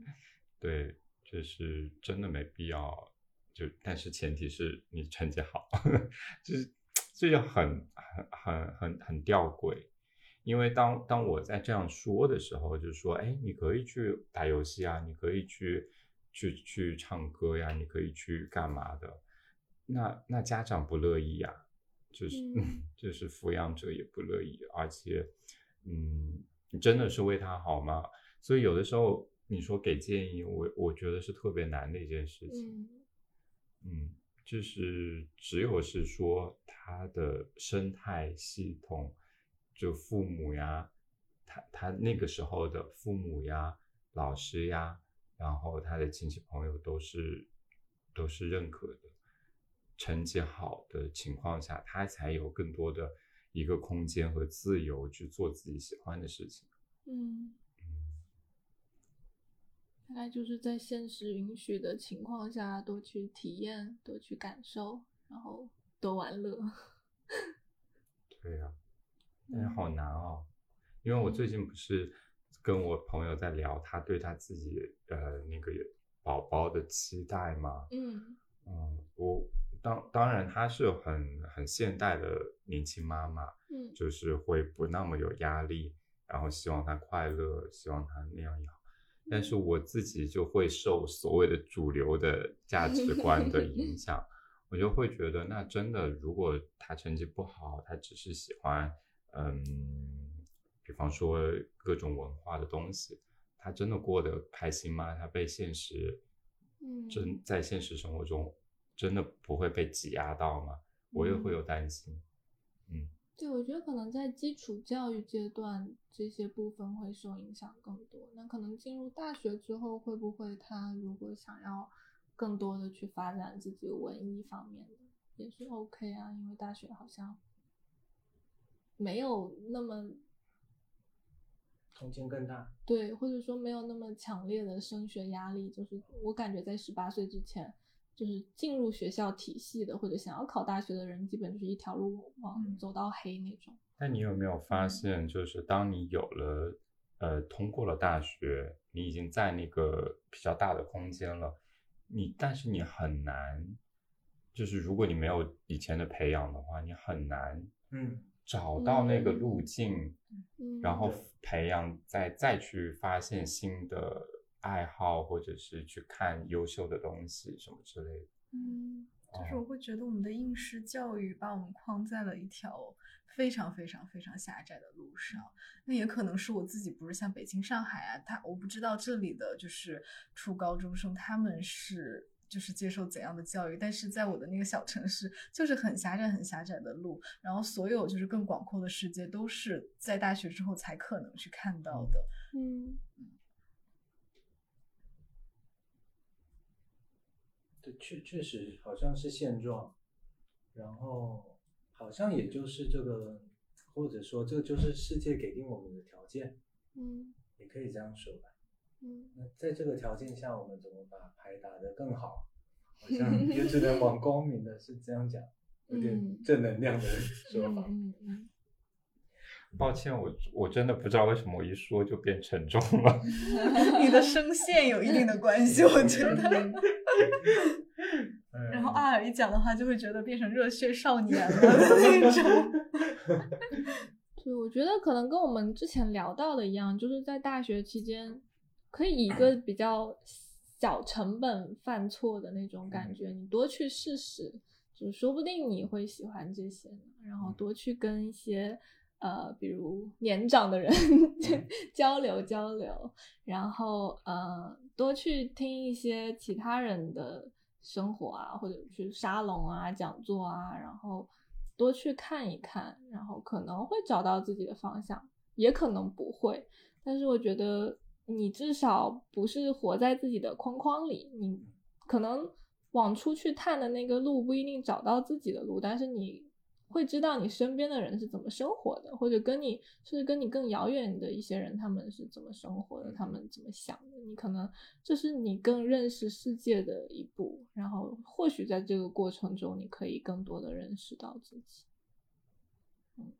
对，就是真的没必要。就但是前提是你成绩好，就是这就很很很很很吊诡。因为当当我在这样说的时候，就是说，哎，你可以去打游戏啊，你可以去去去唱歌呀，你可以去干嘛的？那那家长不乐意呀，就是、嗯 就是抚养者也不乐意，而且，嗯，你真的是为他好吗？所以有的时候你说给建议，我我觉得是特别难的一件事情。嗯嗯，就是只有是说他的生态系统，就父母呀，他他那个时候的父母呀、老师呀，然后他的亲戚朋友都是都是认可的，成绩好的情况下，他才有更多的一个空间和自由去做自己喜欢的事情。嗯，大概就是在现实允许的情况下，多去体验，多去感受，然后多玩乐。对呀、但是好难哦，因为我最近不是跟我朋友在聊他对他自己呃那个宝宝的期待吗？嗯嗯，我当当然她是很很现代的年轻妈妈，嗯就是会不那么有压力，然后希望他快乐，希望他那样也好。但是我自己就会受所谓的主流的价值观的影响，我就会觉得，那真的，如果他成绩不好，他只是喜欢，嗯，比方说各种文化的东西，他真的过得开心吗？他被现实，嗯真在现实生活中真的不会被挤压到吗？我也会有担心，嗯。对，我觉得可能在基础教育阶段，这些部分会受影响更多。那可能进入大学之后，会不会他如果想要更多的去发展自己文艺方面的，也是 OK 啊，因为大学好像没有那么空间更大。对，或者说没有那么强烈的升学压力。就是我感觉在十八岁之前，就是进入学校体系的或者想要考大学的人，基本就是一条路往嗯走到黑那种。但你有没有发现，就是当你有了呃通过了大学，你已经在那个比较大的空间了，你但是你很难，就是如果你没有以前的培养的话，你很难嗯，找到那个嗯路径，嗯，然后培养再再去发现新的爱好，或者是去看优秀的东西什么之类的。嗯就是我会觉得我们的应试教育把我们框在了一条非常非常非常狭窄的路上。那也可能是我自己不是像北京、上海啊，他我不知道这里的就是初高中生他们是就是接受怎样的教育，但是在我的那个小城市，就是很狭窄、很狭窄的路，然后所有就是更广阔的世界都是在大学之后才可能去看到的。嗯对，确确实好像是现状，然后好像也就是这个，或者说这就是世界给定我们的条件，嗯也可以这样说吧。嗯那在这个条件下，我们怎么把牌打得更好？好像也只能往光明的是这样讲，有点嗯正能量的说法。嗯嗯 抱歉，我我真的不知道为什么我一说就变沉重了。你的声线有一定的关系，我觉得。嗯然后阿尔一讲的话，就会觉得变成热血少年了那种。对，我觉得可能跟我们之前聊到的一样，就是在大学期间，可以以一个比较小成本犯错的那种感觉，你多去试试，就说不定你会喜欢这些呢。然后多去跟一些呃，比如年长的人 交流交流，然后呃，多去听一些其他人的生活啊，或者去沙龙啊、讲座啊，然后多去看一看，然后可能会找到自己的方向，也可能不会。但是我觉得你至少不是活在自己的框框里，你可能往出去探的那个路不一定找到自己的路，但是你会知道你身边的人是怎么生活的，或者跟你甚至跟你更遥远的一些人他们是怎么生活的，他们怎么想的，你可能这是你更认识世界的一步，然后或许在这个过程中，你可以更多的认识到自己。嗯，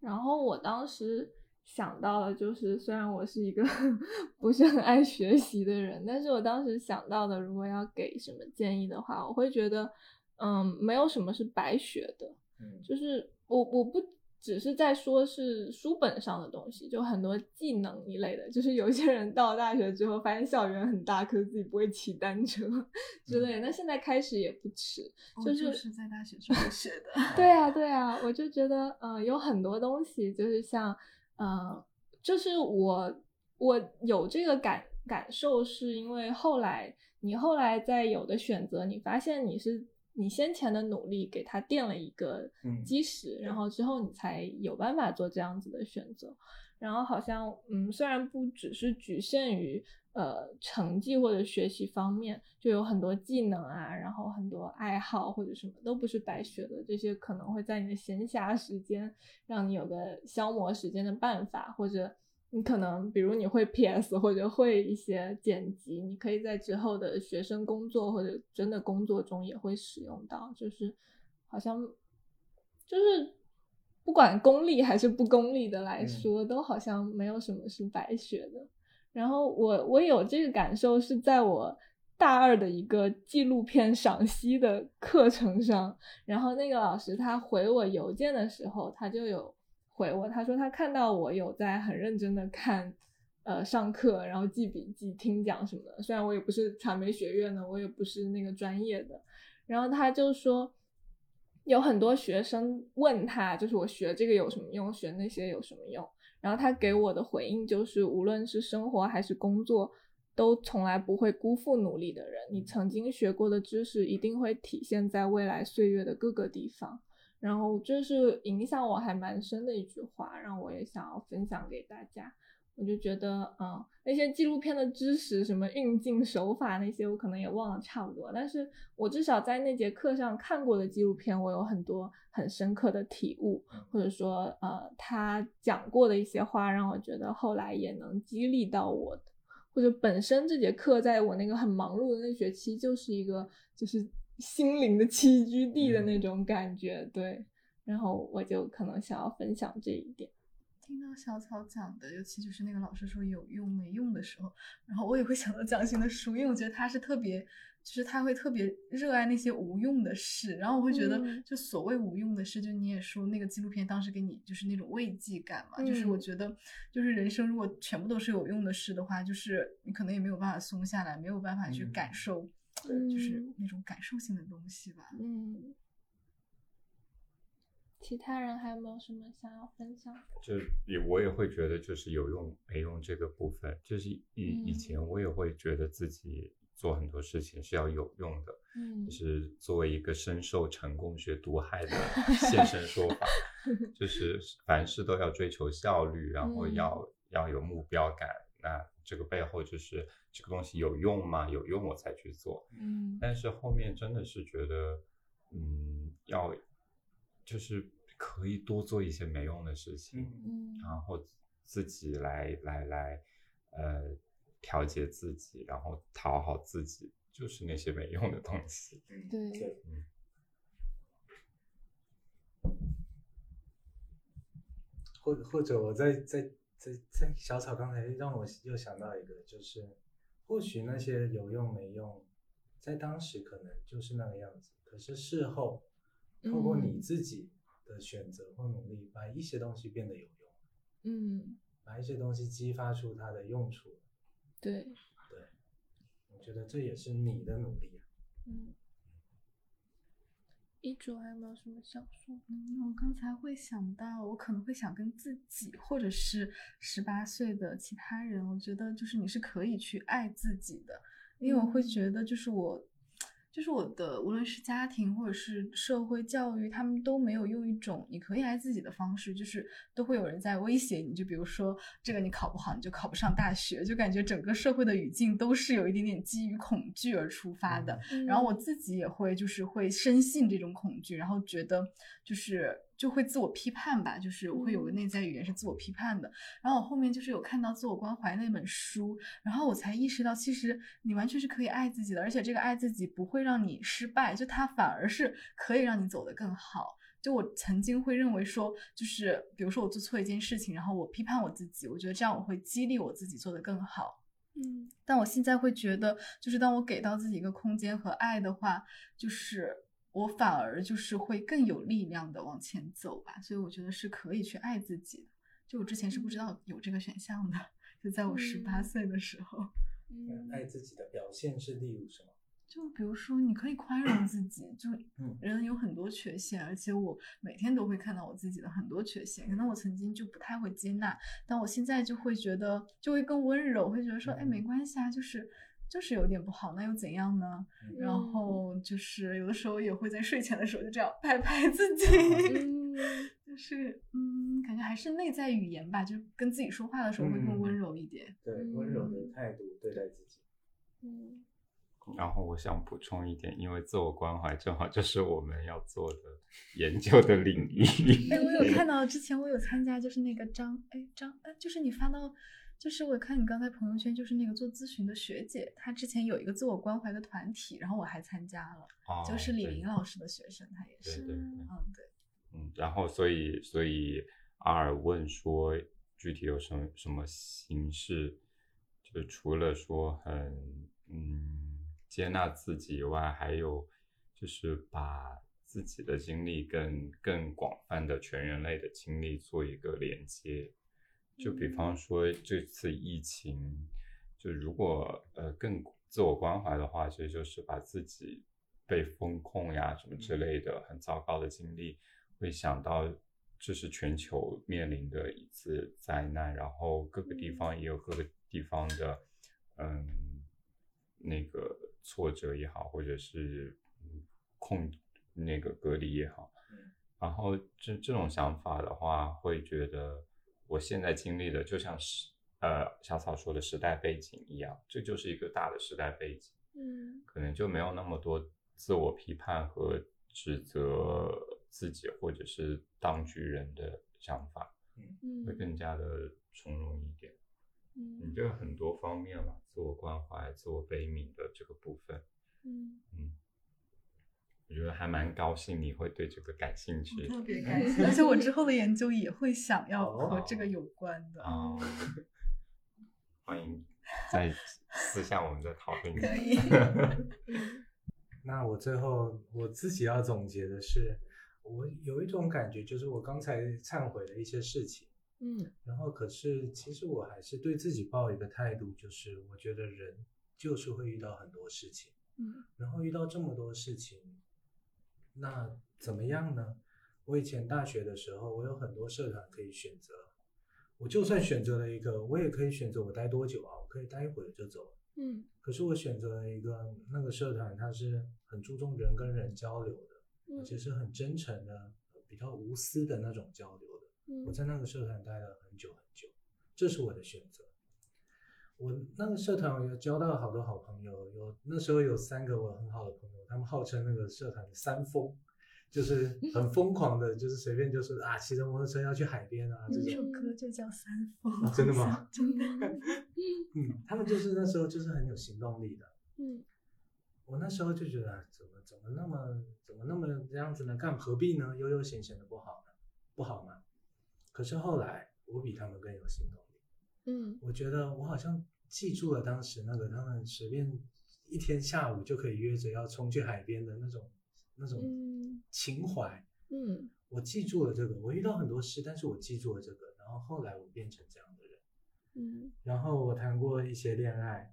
然后我当时想到了就是，虽然我是一个 不是很爱学习的人，但是我当时想到的，如果要给什么建议的话，我会觉得，嗯，没有什么是白学的，嗯就是我我不只是在说是书本上的东西，就很多技能一类的，就是有些人到大学之后发现校园很大，可是自己不会骑单车之类的，那现在开始也不迟，就就是是在大学时候学的。对啊，对啊，我就觉得，嗯，有很多东西就是像，呃，就是我我有这个感感受，是因为后来你后来在有的选择，你发现你是你先前的努力给它垫了一个嗯基石，然后之后你才有办法做这样子的选择。然后好像，嗯，虽然不只是局限于呃成绩或者学习方面，就有很多技能啊，然后很多爱好或者什么都不是白学的，这些可能会在你的闲暇时间让你有个消磨时间的办法，或者你可能比如你会 PS 或者会一些剪辑，你可以在之后的学生工作或者真的工作中也会使用到，就是好像就是不管功利还是不功利的来嗯说，都好像没有什么是白学的。然后我我有这个感受是在我大二的一个纪录片赏析的课程上，然后那个老师他回我邮件的时候，他就有回我，他说他看到我有在很认真的看，呃，上课，然后记笔记、听讲什么的。虽然我也不是传媒学院的，我也不是那个专业的，然后他就说，有很多学生问他，就是我学这个有什么用，学那些有什么用。然后他给我的回应就是，无论是生活还是工作，都从来不会辜负努力的人。你曾经学过的知识一定会体现在未来岁月的各个地方。然后这是影响我还蛮深的一句话，让我也想要分享给大家。我就觉得，嗯，那些纪录片的知识，什么运镜手法那些，我可能也忘了差不多。但是我至少在那节课上看过的纪录片，我有很多很深刻的体悟，或者说，呃，他讲过的一些话，让我觉得后来也能激励到我的。或者本身这节课在我那个很忙碌的那学期，就是一个就是心灵的栖居地的那种感觉，对。然后我就可能想要分享这一点。听到小草讲的，尤其就是那个老师说有用没用的时候，然后我也会想到蒋欣的书，因为我觉得他是特别，就是他会特别热爱那些无用的事。然后我会觉得，就所谓无用的事，就你也说那个纪录片当时给你就是那种慰藉感嘛，就是我觉得，就是人生如果全部都是有用的事的话，就是你可能也没有办法松下来，没有办法去感受，就是那种感受性的东西吧。嗯。其他人还有没有什么想要分享？就也我也会觉得，就是有用没用这个部分，就是以以前我也会觉得自己做很多事情是要有用的，嗯，就是作为一个深受成功学毒害的 现身说法，就是凡事都要追求效率，然后要要有目标感，那这个背后就是这个东西有用吗？有用我才去做，嗯，但是后面真的是觉得，嗯，要就是。可以多做一些没用的事情，嗯，然后自己来来来，呃，调节自己，然后讨好自己，就是那些没用的东西。对，嗯。或或者我在在在在小草刚才让我又想到一个，就是或许那些有用没用，在当时可能就是那个样子，可是事后透过你自己。的选择或努力，把一些东西变得有用，嗯，把一些东西激发出它的用处，对，对，我觉得这也是你的努力啊，嗯，一卓还有没有什么想说？嗯，我刚才会想到，我可能会想跟自己，或者是十八岁的其他人，我觉得就是你是可以去爱自己的，因为我会觉得就是我。就是我的，无论是家庭或者是社会教育，他们都没有用一种你可以爱自己的方式，就是都会有人在威胁你，就比如说这个你考不好，你就考不上大学，就感觉整个社会的语境都是有一点点基于恐惧而出发的。然后我自己也会就是会深信这种恐惧，然后觉得就是。就会自我批判吧，就是我会有个内在语言是自我批判的。然后我后面就是有看到自我关怀那本书，然后我才意识到，其实你完全是可以爱自己的，而且这个爱自己不会让你失败，就它反而是可以让你走得更好。就我曾经会认为说，就是比如说我做错一件事情，然后我批判我自己，我觉得这样我会激励我自己做得更好。嗯，但我现在会觉得，就是当我给到自己一个空间和爱的话，就是。我反而就是会更有力量的往前走吧，所以我觉得是可以去爱自己的。就我之前是不知道有这个选项的，就在我十八岁的时候。嗯，爱自己的表现是例如什么？就比如说，你可以宽容自己。就人有很多缺陷，而且我每天都会看到我自己的很多缺陷。可能我曾经就不太会接纳，但我现在就会觉得，就会更温柔，会觉得说，哎，没关系啊，就是。就是有点不好，那又怎样呢？然后就是有的时候也会在睡前的时候就这样拍拍自己，就是嗯，感觉还是内在语言吧，就跟自己说话的时候会更温柔一点。对，温柔的态度对待自己。嗯。然后我想补充一点，因为自我关怀正好就是我们要做的研究的领域。哎，我有看到之前我有参加，就是那个张哎张哎，就是你发到。就是我看你刚才朋友圈，就是那个做咨询的学姐，她之前有一个自我关怀的团体，然后我还参加了，就是李林老师的学生，她也是，嗯对，嗯，然后所以所以阿尔问说具体有什么什么形式，就除了说很嗯接纳自己以外，还有就是把自己的经历跟更广泛的全人类的经历做一个连接。就比方说这次疫情，就如果呃更自我关怀的话，其实就是把自己被封控呀什么之类的很糟糕的经历，会想到这是全球面临的一次灾难，然后各个地方也有各个地方的嗯那个挫折也好，或者是控那个隔离也好，然后这这种想法的话，会觉得。我现在经历的就像是，呃小草说的时代背景一样，这就是一个大的时代背景，嗯。可能就没有那么多自我批判和指责自己或者是当局人的想法，嗯会更加的从容一点。你嗯这个很多方面嘛，自我关怀、自我悲悯的这个部分，嗯。嗯，我觉得还蛮高兴你会对这个感兴趣特别开心，而且我之后的研究也会想要和这个有关的。啊。欢迎在私下我们再讨论。可以，那我最后我自己要总结的是，我有一种感觉，就是我刚才忏悔了一些事情，嗯然后可是其实我还是对自己抱一个态度，就是我觉得人就是会遇到很多事情，嗯然后遇到这么多事情，那怎么样呢？我以前大学的时候，我有很多社团可以选择，我就算选择了一个，我也可以选择我待多久啊，我可以待一会儿就走。嗯可是我选择了一个那个社团，它是很注重人跟人交流的，嗯而且是很真诚的、比较无私的那种交流的。我嗯在那个社团待了很久很久，这是我的选择。我那个社团我有交到好多好朋友，有那时候有三个我很好的朋友，他们号称那个社团的三疯，就是很疯狂的，就是随便就是啊骑着摩托车要去海边啊这这。首歌就叫《三疯》啊真的吗？真的。嗯，他们就是那时候就是很有行动力的。嗯我那时候就觉得，啊怎么怎么那么怎么那么这样子呢？干何必呢？悠悠闲闲的不好呢？不好吗？可是后来我比他们更有行动力。嗯我觉得我好像记住了当时那个他们随便一天下午就可以约着要冲去海边的那种那种嗯情怀。嗯我记住了这个，我遇到很多事，但是我记住了这个，然后后来我变成这样的人。嗯然后我谈过一些恋爱，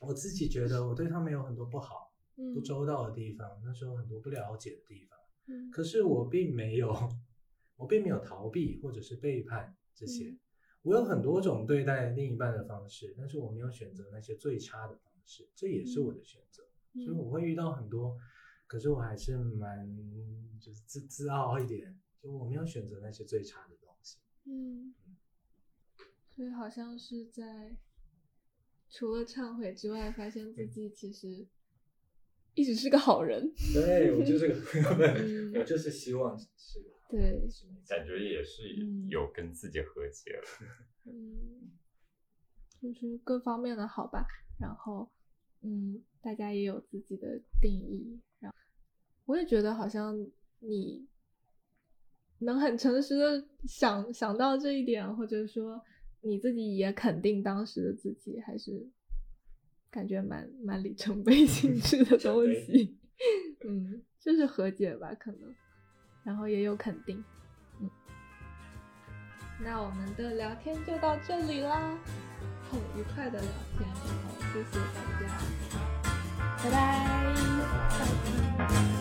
我自己觉得我对他们有很多不好、嗯不周到的地方，那时候很多不了解的地方。嗯可是我并没有，我并没有逃避或者是背叛这些。嗯我有很多种对待另一半的方式，但是我没有选择那些最差的方式，这也是我的选择。所以嗯我会遇到很多，可是我还是蛮就是自自傲一点，就我没有选择那些最差的东西。嗯，所以好像是在除了忏悔之外，发现自己其实一直是个好人。对我就是个，嗯我就是希望是对感觉也是嗯有跟自己和解了。嗯，就是各方面的好吧。然后，嗯，大家也有自己的定义。然后，我也觉得好像你能很诚实的想想到这一点，或者说你自己也肯定当时的自己，还是感觉蛮蛮里程碑性质的东西。嗯，就是和解吧，可能，然后也有肯定。嗯那我们的聊天就到这里啦，很愉快的聊天，然后谢谢大家，拜拜。拜拜